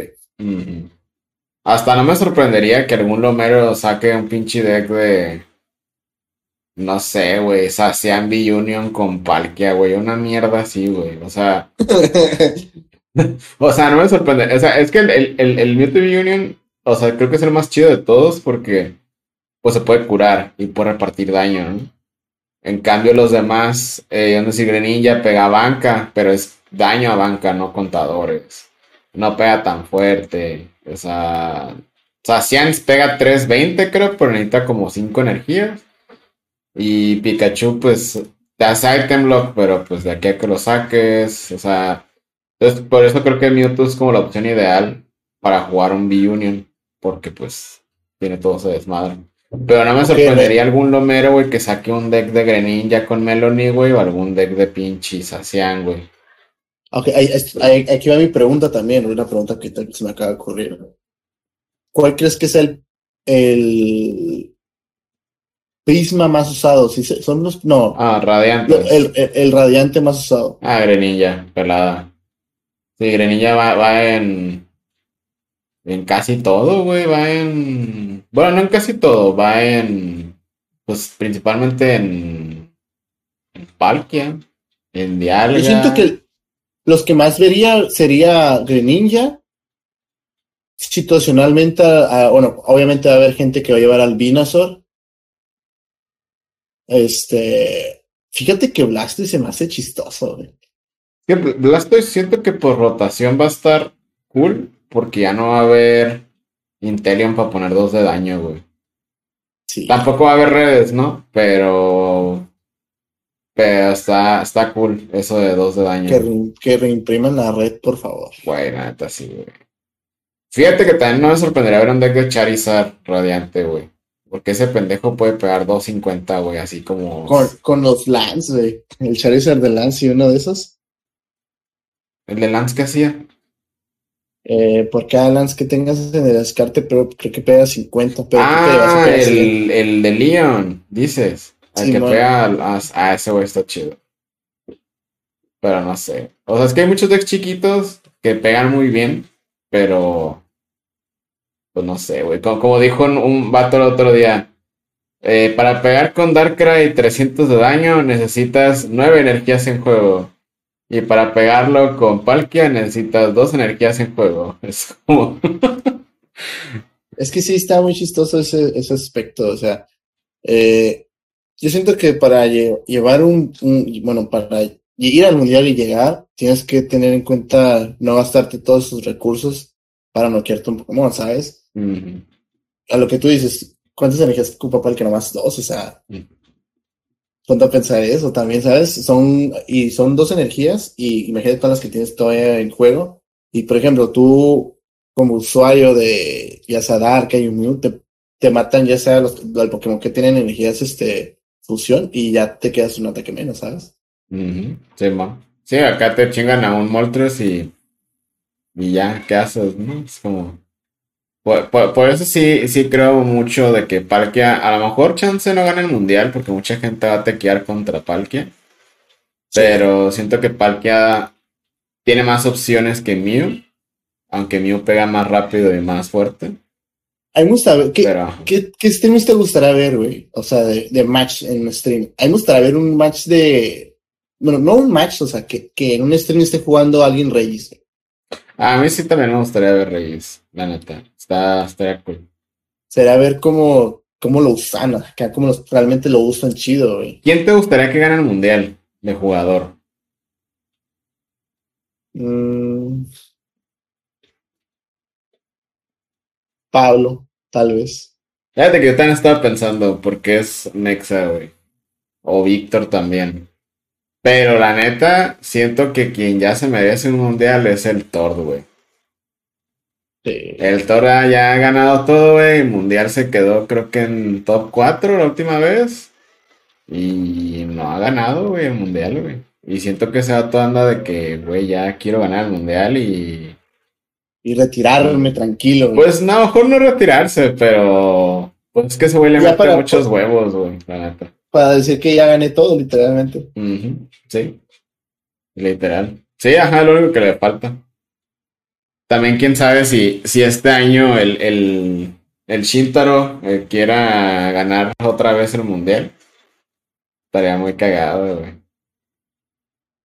Hasta no me sorprendería que algún lomero saque un pinche deck de. No sé, güey. Sacian V-Union con Palkia, güey. Una mierda así, güey. O sea. o sea, no me sorprende. O sea, es que el, el, el, el Mewtwo V-Union o sea, creo que es el más chido de todos porque pues se puede curar y puede repartir daño, ¿no? En cambio, los demás, eh, no Greninja pega a banca, pero es daño a banca, no contadores. No pega tan fuerte. O sea, o sea pega 320, creo, pero necesita como 5 energías. Y Pikachu, pues, te hace item lock, pero pues de aquí a que lo saques. O sea, entonces por eso creo que Mewtwo es como la opción ideal para jugar un B-Union porque pues tiene todo ese desmadre. Pero no me sorprendería algún lomero, güey, que saque un deck de Greninja con Melanie, güey, o algún deck de pinche Sacian, güey. Ok, aquí va mi pregunta también, una pregunta que se me acaba de ocurrir. ¿Cuál crees que es el, el prisma más usado? Si son los, no. Ah, radiante. El, el, radiante más usado. Ah, Greninja, pelada. Sí, Greninja va, va en en casi todo, güey, va en... Bueno, no en casi todo, va en... Pues principalmente en... En Palkia, en Dialga. Yo siento que los que más vería sería Greninja. Situacionalmente, bueno, obviamente va a haber gente que va a llevar al Binazor. Este... Fíjate que Blastoise se me hace chistoso, güey. Blastoise siento que por rotación va a estar cool porque ya no va a haber Intelion para poner dos de daño, güey. Sí. Tampoco va a haber redes, ¿no? Pero. Pero está, está cool eso de dos de daño. Que, re- que reimpriman la red, por favor. Güey, neta sí, güey. Fíjate que también no me sorprendería ver un deck de Charizard radiante, güey. Porque ese pendejo puede pegar 250, güey, así como. Con, con los Lance, güey. El Charizard de Lance y uno de esos. El de Lance que hacía. Eh, por cada Lance que tengas en el descarte, pero creo que pega 50. Pero que Ah, 100. el, el de Leon, dices. El que pega. a- Ah, ese güey está chido. Pero no sé. O sea, es que hay muchos decks chiquitos que pegan muy bien, pero. Pues no sé, güey. Como, como dijo un, un vato el otro día. eh, para pegar con Darkrai 300 de daño necesitas 9 energías en juego. Y para pegarlo con Palkia necesitas 2 energías en juego. Es como. Es que sí está muy chistoso ese, ese aspecto. O sea, eh, yo siento que para lle- llevar un, un- bueno, para ir al mundial y llegar, tienes que tener en cuenta no gastarte todos tus recursos para noquearte un Pokémon, ¿sabes? A lo que tú dices, ¿cuántas energías ocupa que nomás dos? O sea, a pensar eso también, ¿sabes? Son, y son dos energías, y imagínate todas las que tienes todavía en juego. Y por ejemplo, tú, como usuario de ya sea o Mew, te, te matan ya sea los, Pokémon que tienen energías este, fusión, y ya te quedas un ataque menos, ¿sabes? Ujú, Sí, ma. Sí, acá te chingan a un Moltres y, y ya, ¿qué haces? ¿No? Es como... Por, por- por eso sí, sí creo mucho de que Palkia, a lo mejor Chance no gana el mundial porque mucha gente va a tequear contra Palkia, pero siento que Palkia tiene más opciones que Mew, aunque Mew pega más rápido y más fuerte, A mí me gusta ver, ¿qué, pero... ¿qué, qué streams te gustaría ver, güey? O sea, de, de match en un stream. A mí me gustaría ver un match de. Bueno, no un match, o sea, que, que en un stream esté jugando alguien Reyes. A mí sí también me gustaría ver Reyes, la neta, está, estaría cool. Será ver cómo, cómo lo usan, acá, cómo los- realmente lo usan chido, güey. ¿Quién te gustaría que gane el mundial de jugador? Mm. Pablo, tal vez. Fíjate que yo también estaba pensando, porque es Nexa, güey. O Víctor también. Pero la neta, siento que quien ya se merece un mundial es el Thor, güey. Sí. El Thor ya ha ganado todo, güey. El mundial se quedó, creo que en top 4 la última vez. Y no ha ganado, güey, el mundial, güey. Y siento que ese vato anda de que, güey, ya quiero ganar el mundial y. Y retirarme tranquilo, güey. Pues no, mejor no retirarse, pero. Pues es que ese güey le Ya mete muchos huevos, güey, la neta. Para decir que ya gané todo, literalmente. Sí, literal. Sí, ajá, lo único que le falta. También quién sabe si, si este año el, el, el Shintaro eh, quiera ganar otra vez el mundial. Estaría muy cagado, güey.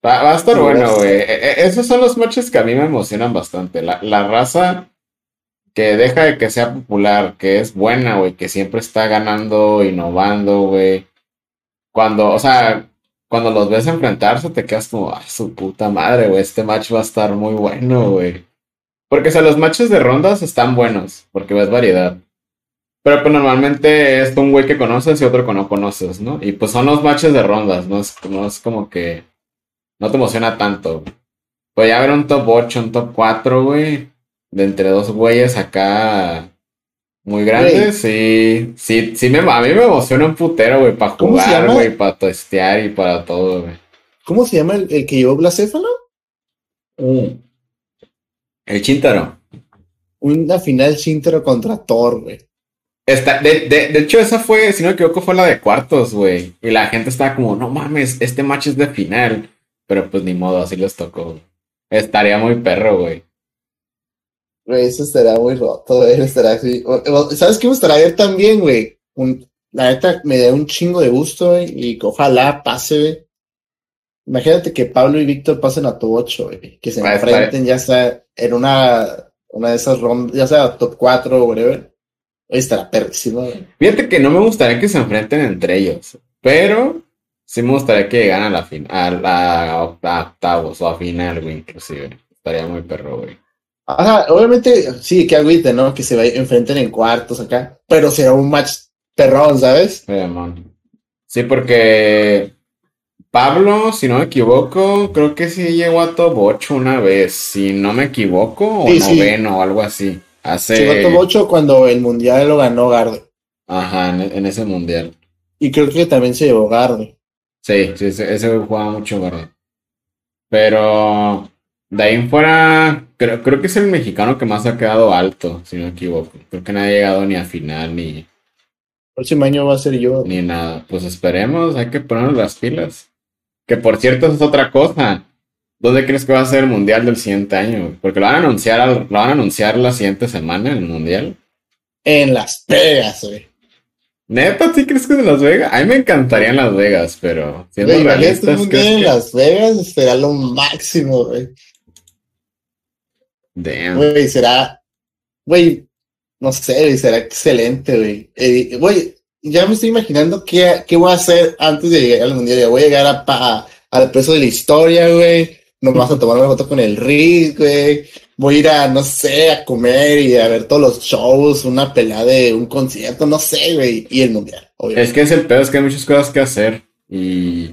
Va, va a estar Sí, bueno, güey. E- e- esos son los matches que a mí me emocionan bastante. La, la raza que deja de que sea popular, que es buena, güey, que siempre está ganando, innovando, güey. Cuando, o sea, cuando los ves enfrentarse, te quedas como, ah, su puta madre, güey, este match va a estar muy bueno, güey. Porque, o sea, los matches de rondas están buenos, porque ves variedad. Pero pues normalmente es un güey que conoces y otro que no conoces, ¿no? Y pues son los matches de rondas, no es, no es como que no te emociona tanto. Pues ya un top 8, un top 4, güey, de entre dos güeyes acá muy grandes, sí, sí, sí, me, a mí me emociona un putero, güey, para ¿Cómo se jugar, güey, para testear y para todo, güey. ¿Cómo se llama el, el que llevó Blacéfalo? El Chintaro. Una final Shintaro contra Thor, güey. De, de, de hecho, esa fue, si no me equivoco, fue la de cuartos, güey. Y la gente estaba como, no mames, este match es de final. Pero pues ni modo, así les tocó. güey. Estaría muy perro, güey. Güey, eso estará muy roto, güey. Estará así. ¿Sabes qué me gustaría ver también, güey? La neta me da un chingo de gusto, güey. Y que ojalá pase, güey. Imagínate que Pablo y Víctor pasen a top 8, güey. Que se enfrenten ya sea en una, una de esas rondas, ya sea top 4 o whatever. Estará perrísimo, güey. Fíjate que no me gustaría que se enfrenten entre ellos. Pero sí me gustaría que llegaran a la fin, a la a octavos o a final, güey, inclusive. Estaría muy perro, güey. Ajá, obviamente, sí, que agüite, ¿no? Que se va- enfrenten en cuartos acá, pero será un match perrón, ¿sabes? Sí, porque Pablo, si no me equivoco, creo que sí llegó a top 8 una vez, si no me equivoco, o Sí, sí. noveno o algo así. Hace... Llegó top 8 cuando el mundial lo ganó Garde. Ajá, en, en ese mundial. Y creo que también se llevó Garde. Sí, sí, ese, jugaba mucho, ¿verdad? Pero de ahí en fuera, creo, creo que es el mexicano que más ha quedado alto, si no me equivoco. Creo que no ha llegado ni a final ni, El próximo año va a ser yo. ni nada. Pues esperemos, hay que ponernos las pilas. Que por cierto, esa es otra cosa. ¿Dónde crees que va a ser el mundial del siguiente año? Porque lo van a anunciar, al- lo van a anunciar la siguiente semana, el mundial. En Las Vegas, güey. Neta, ¿sí crees que es de Las Vegas? A mí me encantaría en Las Vegas, pero siendo realistas, un mundial ¿crees en Las Vegas, será lo máximo, güey. Damn. Güey, será, güey, no sé, será excelente, güey. Eh, Güey, ya me estoy imaginando qué, qué voy a hacer antes de llegar al mundial. Ya voy a llegar a, pa- al peso de la historia, güey. Nos vamos a tomar una foto con el Rick, güey. Voy a ir a, no sé, a comer y a ver todos los shows, una pelea de un concierto, no sé, güey. Y el mundial, obviamente. Es que es el pedo, es que hay muchas cosas que hacer. Y.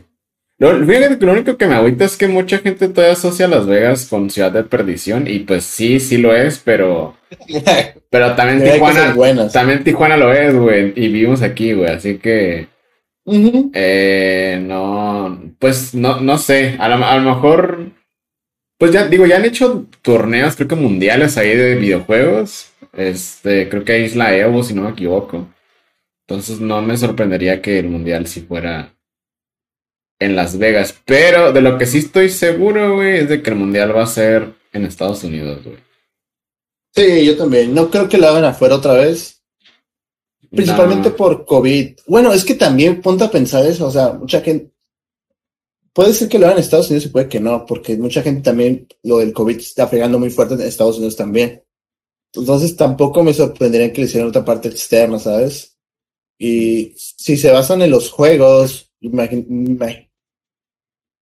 Lo, fíjate que lo único que me agüita es que mucha gente todavía asocia Las Vegas con ciudad de perdición. Y pues sí, sí lo es, pero. Pero también Tijuana. También Tijuana lo es, güey. Y vivimos aquí, güey. Así que. Eh, no. Pues no, no sé. A lo, a lo mejor. Pues ya, digo, ya han hecho torneos, creo que mundiales ahí de videojuegos. Este, creo que Isla Evo, si no me equivoco. Entonces no me sorprendería que el mundial sí fuera en Las Vegas. Pero de lo que sí estoy seguro, güey, es de que el mundial va a ser en Estados Unidos, güey. Sí, yo también. No creo que lo hagan afuera otra vez. Principalmente por COVID. Bueno, es que también ponte a pensar eso, o sea, mucha gente. Puede ser que lo hagan en Estados Unidos y puede que no, porque mucha gente también lo del COVID está pegando muy fuerte en Estados Unidos también. Entonces tampoco me sorprendería que le hicieran otra parte externa, ¿sabes? Y si se basan en los juegos,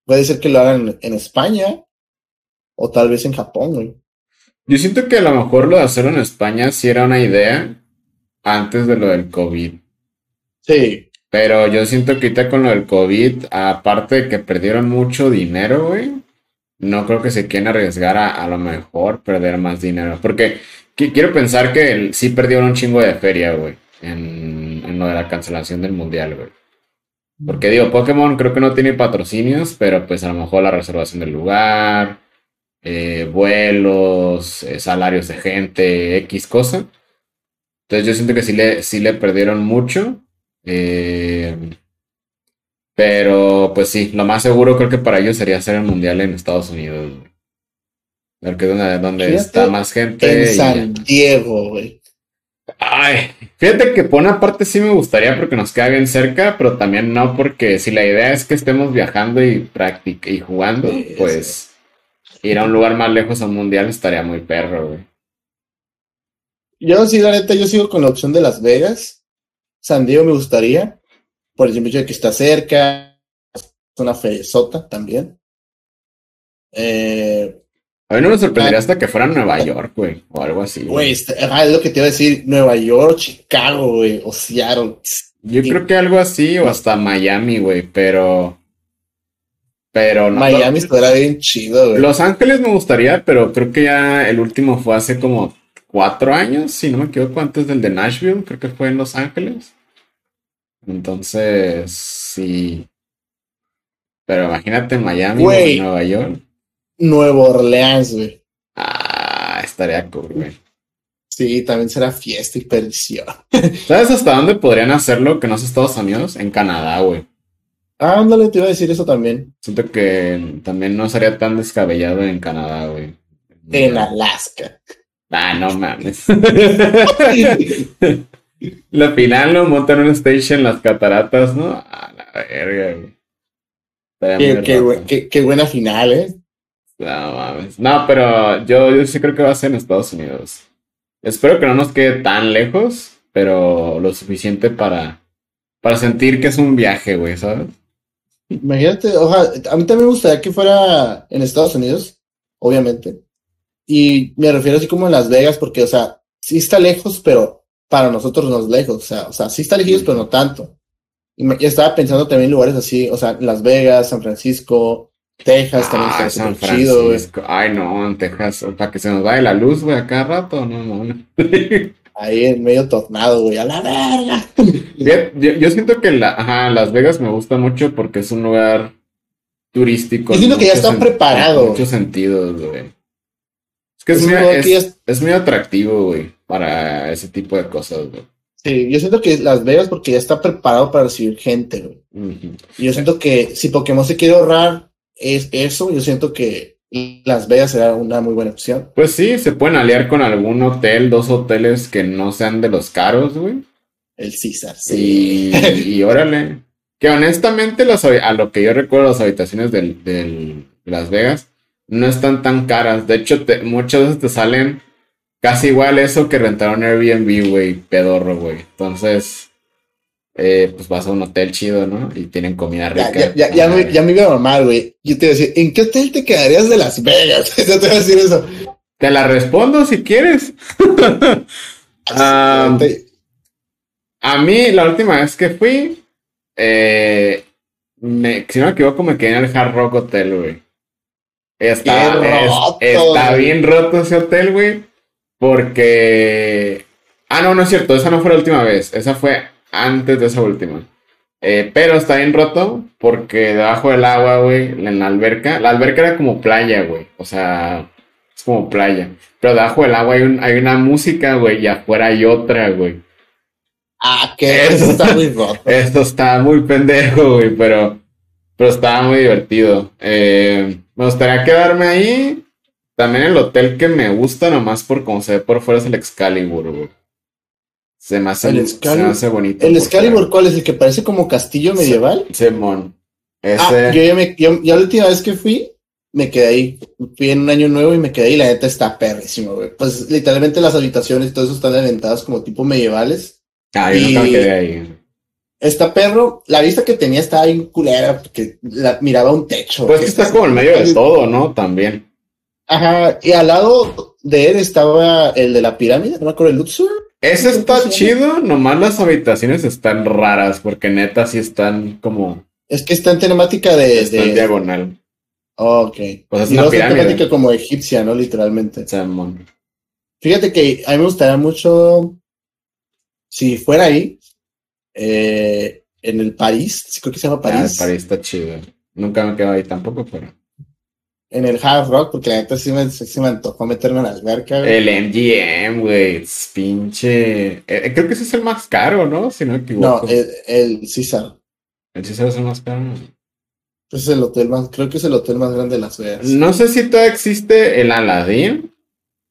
puede ser que lo hagan en España o tal vez en Japón, güey. Yo siento que a lo mejor lo de hacerlo en España sí era una idea antes de lo del COVID. Sí, Pero yo siento que ahorita con lo del COVID, aparte de que perdieron mucho dinero, güey, no creo que se quieran arriesgar a, a lo mejor perder más dinero. Porque qui- quiero pensar que sí perdieron un chingo de feria, güey, en, en lo de la cancelación del mundial, güey. Porque digo, Pokémon creo que no tiene patrocinios, pero pues a lo mejor la reservación del lugar, eh, vuelos, eh, salarios de gente, X cosa. Entonces yo siento que sí le, sí le perdieron mucho. eh, pero pues sí, lo más seguro creo que para ellos sería hacer el mundial en Estados Unidos. Porque es donde, donde está más gente. en y- San Diego, güey. Ay, fíjate que por una parte sí me gustaría porque nos queda bien cerca, pero también no porque si la idea es que estemos viajando y practic y jugando, Sí, pues ir a un lugar más lejos a un mundial estaría muy perro, güey. Yo sí, la neta, yo sigo con la opción de Las Vegas. San Diego me gustaría, por el hecho de que está cerca, es una sota también. Eh, A mí no me sorprendería Ah. hasta que fuera Nueva York, güey, o algo así. güey, está- ajá, es lo que te iba a decir, Nueva York, Chicago, güey, o Seattle. Yo creo que algo así, o hasta Miami, güey, pero. Pero no. Miami estará bien chido, güey. Los Ángeles me gustaría, pero creo que ya el último fue hace como cuatro años, si no me equivoco, antes del de Nashville, creo que fue en Los Ángeles. Entonces, sí. Pero imagínate Miami o. Nueva York. Nueva Orleans, güey. Ah, estaría cool, güey. Sí, también será fiesta y perdición. ¿Sabes hasta dónde podrían hacerlo que no es Estados Unidos? En Canadá, güey. Ah, ándale, te iba a decir eso también. Siento que también no sería tan descabellado en Canadá, güey. En Alaska. Ah, no mames. La final lo montan en un stage en las cataratas, ¿no? A la verga, güey. Qué, qué qué- qué buena final, ¿eh? No mames. No, pero yo, yo sí creo que va a ser en Estados Unidos. Espero que no nos quede tan lejos, pero lo suficiente para, para sentir que es un viaje, güey, ¿sabes? Imagínate, ojalá, a mí también me gustaría que fuera en Estados Unidos, obviamente. Y me refiero así como en Las Vegas, porque, o sea, sí está lejos, pero para nosotros no es lejos. O sea, o sea sí está lejos, pero no tanto. Y me- estaba pensando también en lugares así, o sea, Las Vegas, San Francisco, Texas también Ah, está San chido. Francisco. Ay, no, en Texas. Para que se nos vaya la luz, güey, a cada rato. No, no. Ahí en medio tornado, güey, a la verga. Yo, yo siento que la, ajá, Las Vegas me gusta mucho porque es un lugar turístico. Yo siento en que ya está preparado. En muchos sentidos, güey. Es que es, Es muy, es, que ya es- es muy atractivo, güey, para ese tipo de cosas, güey. Sí, yo siento que Las Vegas porque ya está preparado para recibir gente, güey. Y yo siento que si Pokémon se quiere ahorrar es eso, yo siento que Las Vegas será una muy buena opción. Pues sí, se pueden aliar con algún hotel, dos hoteles que no sean de los caros, güey. El César, sí. Y, y órale. Que honestamente, las a lo que yo recuerdo, las habitaciones del, del Las Vegas no están tan caras. De hecho, te- muchas veces te salen casi igual eso que rentar un Airbnb, güey, pedorro, güey. Entonces, eh, pues vas a un hotel chido, ¿no? Y tienen comida rica. ya, ya, ya, me, ya me iba a mamar, güey. Yo te iba a decir, ¿en qué hotel te quedarías de Las Vegas? Yo te iba a decir eso. Te la respondo si quieres. Ah, A mí, la última vez que fui, eh, me- si no me equivoco, me quedé en el Hard Rock Hotel, güey. Está, ¡Qué es- roto, está bien roto ese hotel, güey. Porque. Ah, no, no es cierto. Esa no fue la última vez. Esa fue antes de esa última. Eh, pero está bien roto porque debajo del agua, güey, en la alberca. La alberca era como playa, güey. O sea, es como playa. Pero debajo del agua hay, un- hay una música, güey, y afuera hay otra, güey. Ah, que eso está muy roto. Esto está muy pendejo, güey, pero, pero estaba muy divertido. Eh, me gustaría quedarme ahí. También el hotel que me gusta nomás por cómo se ve por fuera es el Excalibur, güey. Se me hace, El se me hace bonito. ¿El Excalibur cuál es? ¿El que parece como castillo medieval? Simón. Ah, yo ya, me, yo, ya la última vez que fui, me quedé ahí. Fui en un año nuevo y me quedé ahí. La neta está perrísimo, güey. Pues literalmente las habitaciones y todo eso están inventadas como tipo medievales. ah, yo y- quedé ahí. Está perro, la vista que tenía estaba bien culera porque la, miraba un techo. Pues que está como en medio de todo, ¿no? También. Ajá, y al lado de él estaba el de la pirámide, no me acuerdo, el Luxor. Ese ¿Cómo está chido, nomás las habitaciones están raras, porque neta sí están como. Es que está en temática de. En diagonal. Oh, ok. Pues es y una temática como egipcia, ¿no? Literalmente. Simón. Fíjate que a mí me gustaría mucho, si fuera ahí, eh, en el París, sí creo que se llama Ah, el París, París está chido. Nunca me quedo ahí tampoco, pero. En el Hard Rock, porque la neta sí me, sí me antojó meterme en la alberca. güey. El MGM, güey. es Pinche. eh, eh, creo que ese es el más caro, ¿no? Si no me no, equivoco. el, el César. El César es el más caro. Es el hotel más, creo que es el hotel más grande de Las Vegas. No sé si todavía existe el Aladdin.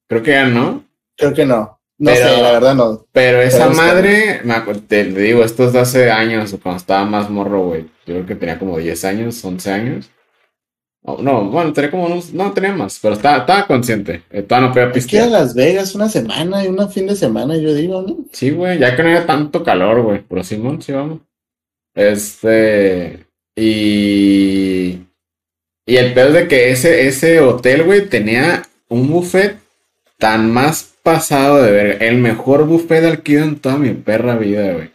Creo que ya no. Creo que no. No Pero- sé, la verdad no. Pero esa Pero madre, me te digo, esto es de hace años, cuando estaba más morro, güey. Yo creo que tenía como 10 años, 11 años. No, no, bueno, tenía como unos, no, tenía más, pero estaba, estaba consciente. Eh, todavía no podía Es que a pistear. Las Vegas una semana y un fin de semana, yo digo, ¿no? Sí, güey, ya que no había tanto calor, güey. Pero Simón, sí, vamos. Este. Y. Y el pedo es de que ese, ese hotel, güey, tenía un buffet tan más pasado de ver. El mejor buffet del que he ido en toda mi perra vida, güey.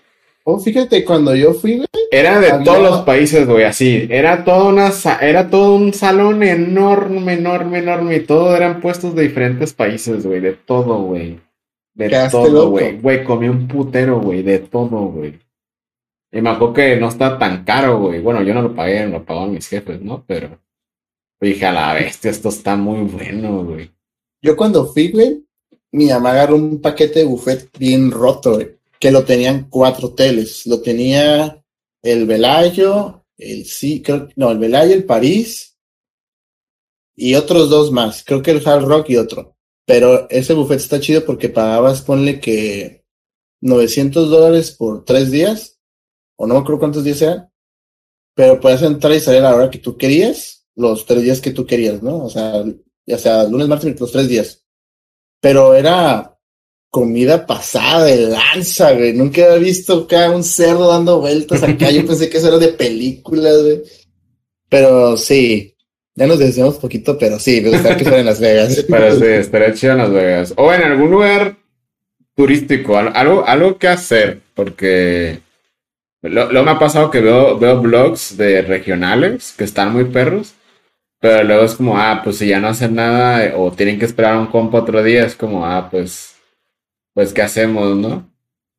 Oh, fíjate, cuando yo fui, güey, Era de Había- todos los países, güey, así. Era toda una, sa- era todo un salón enorme, enorme, enorme. Y todo eran puestos de diferentes países, güey. De todo, güey. De todo, güey. Güey, comí un putero, güey. De todo, güey. Y me acuerdo que no está tan caro, güey. Bueno, yo no lo pagué, lo pagaron mis jefes, ¿no? Pero dije, a la bestia, esto está muy bueno, güey. yo cuando fui, güey, mi mamá agarró un paquete de buffet bien roto, güey, que lo tenían cuatro hoteles. Lo tenía el Velayo, el sí, creo, no, el Velayo, el París y otros dos más. Creo que el Hard Rock y otro. Pero ese buffet está chido porque pagabas, ponle que 900 dólares por tres días, o no me acuerdo cuántos días eran, pero puedes entrar y salir a la hora que tú querías, los tres días que tú querías, ¿no? O sea, ya sea lunes, martes, los tres días. Pero era comida pasada de lanza, güey. Nunca había visto acá un cerdo dando vueltas acá. Yo pensé que eso era de películas, güey. Pero sí, Ya nos desviamos poquito, pero sí, me gustaría que fuera en Las Vegas. Pero sí, estaría chido en Las Vegas. O en algún lugar turístico, al- algo, algo que hacer, porque lo, lo me ha pasado que veo, veo blogs de regionales que están muy perros, pero luego es como, ah, pues si ya no hacen nada o tienen que esperar a un compa otro día, es como, ah, pues, pues, ¿qué hacemos, no?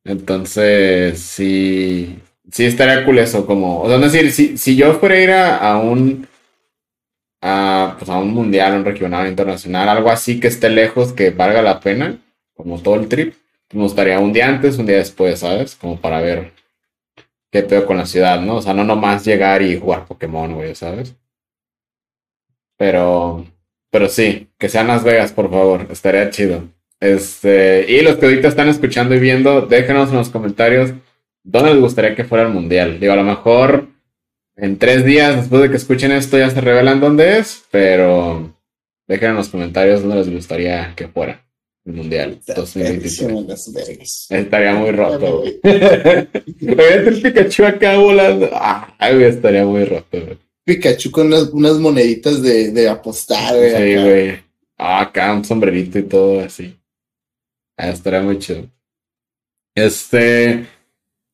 Entonces, sí, sí estaría cool eso, como, o sea, es decir, si, si yo fuera a ir a, un, a, pues a un mundial, un regional, internacional, algo así que esté lejos, que valga la pena, como todo el trip, me gustaría un día antes, un día después, ¿sabes? Como para ver qué pedo con la ciudad, ¿no? O sea, no nomás llegar y jugar Pokémon, güey, ¿sabes? Pero, pero sí, que sean Las Vegas, por favor, estaría chido. Este, y los que ahorita están escuchando y viendo, déjenos en los comentarios dónde les gustaría que fuera el mundial. Digo, a lo mejor en tres días después de que escuchen esto ya se revelan dónde es, pero dejen en los comentarios dónde les gustaría que fuera el mundial 2023. En Las Vegas. Estaría muy roto. Imagínate el Pikachu acá volando. Ay, estaría muy roto, güey. Pikachu con unas, unas moneditas de, de apostar, güey. Sí, acá. güey. Ah, acá un sombrerito y todo así. Ah, estaría muy chido. Este.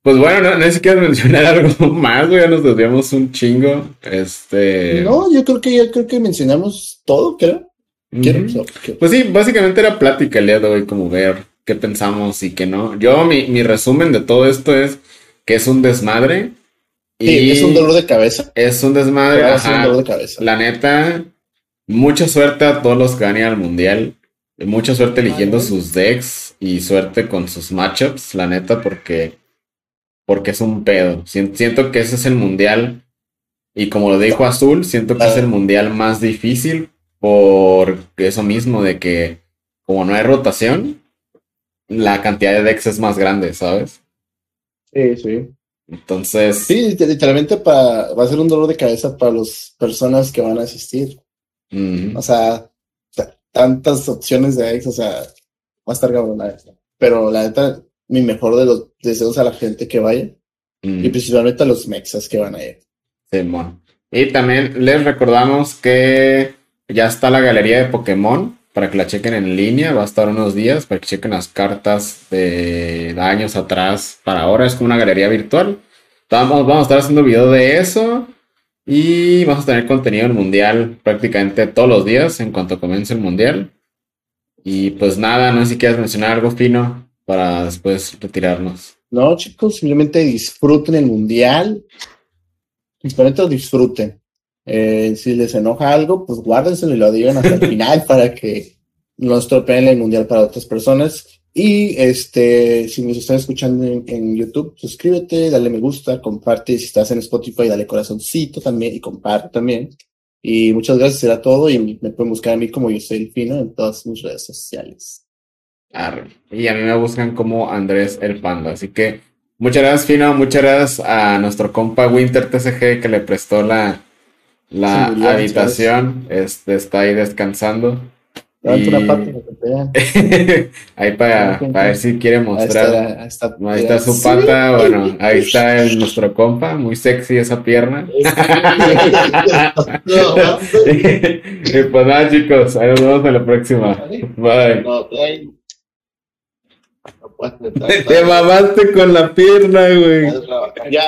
Pues bueno, no, no sé si quieres mencionar algo más, güey. Ya nos desviamos un chingo. Este. No, yo creo que ya creo que mencionamos todo, creo. Quiero- Ujú. que- Pues sí, básicamente era plática el día de hoy, como ver qué pensamos y qué no. Yo, mi, mi resumen de todo esto es que es un desmadre. Y Sí, es un dolor de cabeza. es un desmadre. Pero es un ajá. dolor de cabeza. La neta, mucha suerte a todos los que van a ir al mundial. Mucha suerte eligiendo Vale. sus decks y suerte con sus matchups, la neta, porque, porque es un pedo. Sien- Siento que ese es el mundial. Y como lo dijo Azul, siento que es el mundial más difícil por eso mismo de que como no hay rotación, la cantidad de decks es más grande, ¿sabes? Sí, sí. Entonces, Sí, literalmente para, va a ser un dolor de cabeza para las personas que van a asistir. O sea, tantas opciones de ex, o sea, va a estar cabrona. Pero la neta, mi mejor de los deseos a la gente que vaya mm. y principalmente a los mexas que van a ir. Simón. Y también les recordamos que ya está la galería de Pokémon para que la chequen en línea. Va a estar unos días para que chequen las cartas de años atrás para ahora. Es como una galería virtual. Vamos, vamos a estar haciendo video de eso. Y vamos a tener contenido en el mundial prácticamente todos los días en cuanto comience el mundial. Y pues nada, no sé si quieres mencionar algo fino para después retirarnos. No, chicos, simplemente disfruten el mundial. Simplemente disfruten. Eh, si les enoja algo, pues guárdenselo y lo digan hasta el final para que no estropeen el mundial para otras personas. Y este, si nos están escuchando en, en YouTube, suscríbete, dale me gusta, comparte. Si estás en Spotify, dale corazoncito también y comparte también. Y muchas gracias, será todo. Y me pueden buscar a mí como yo soy el fino en todas mis redes sociales. Arre. Y a mí me buscan como Andrés el Panda. Así que muchas gracias, Fino. Muchas gracias a nuestro compa Winter TCG que le prestó la, la Sí, habitación. Este está ahí descansando. Levanta Y- una pata para que vean. ahí para, para ver si quiere Ahí mostrar. está, ahí está, Ahí está su Sí. pata. Bueno, ahí está el- nuestro compa. Muy sexy esa pierna. Y pues nada, chicos. Ahí nos vemos en la próxima. Bye. Te mamaste con la pierna, güey. Ya,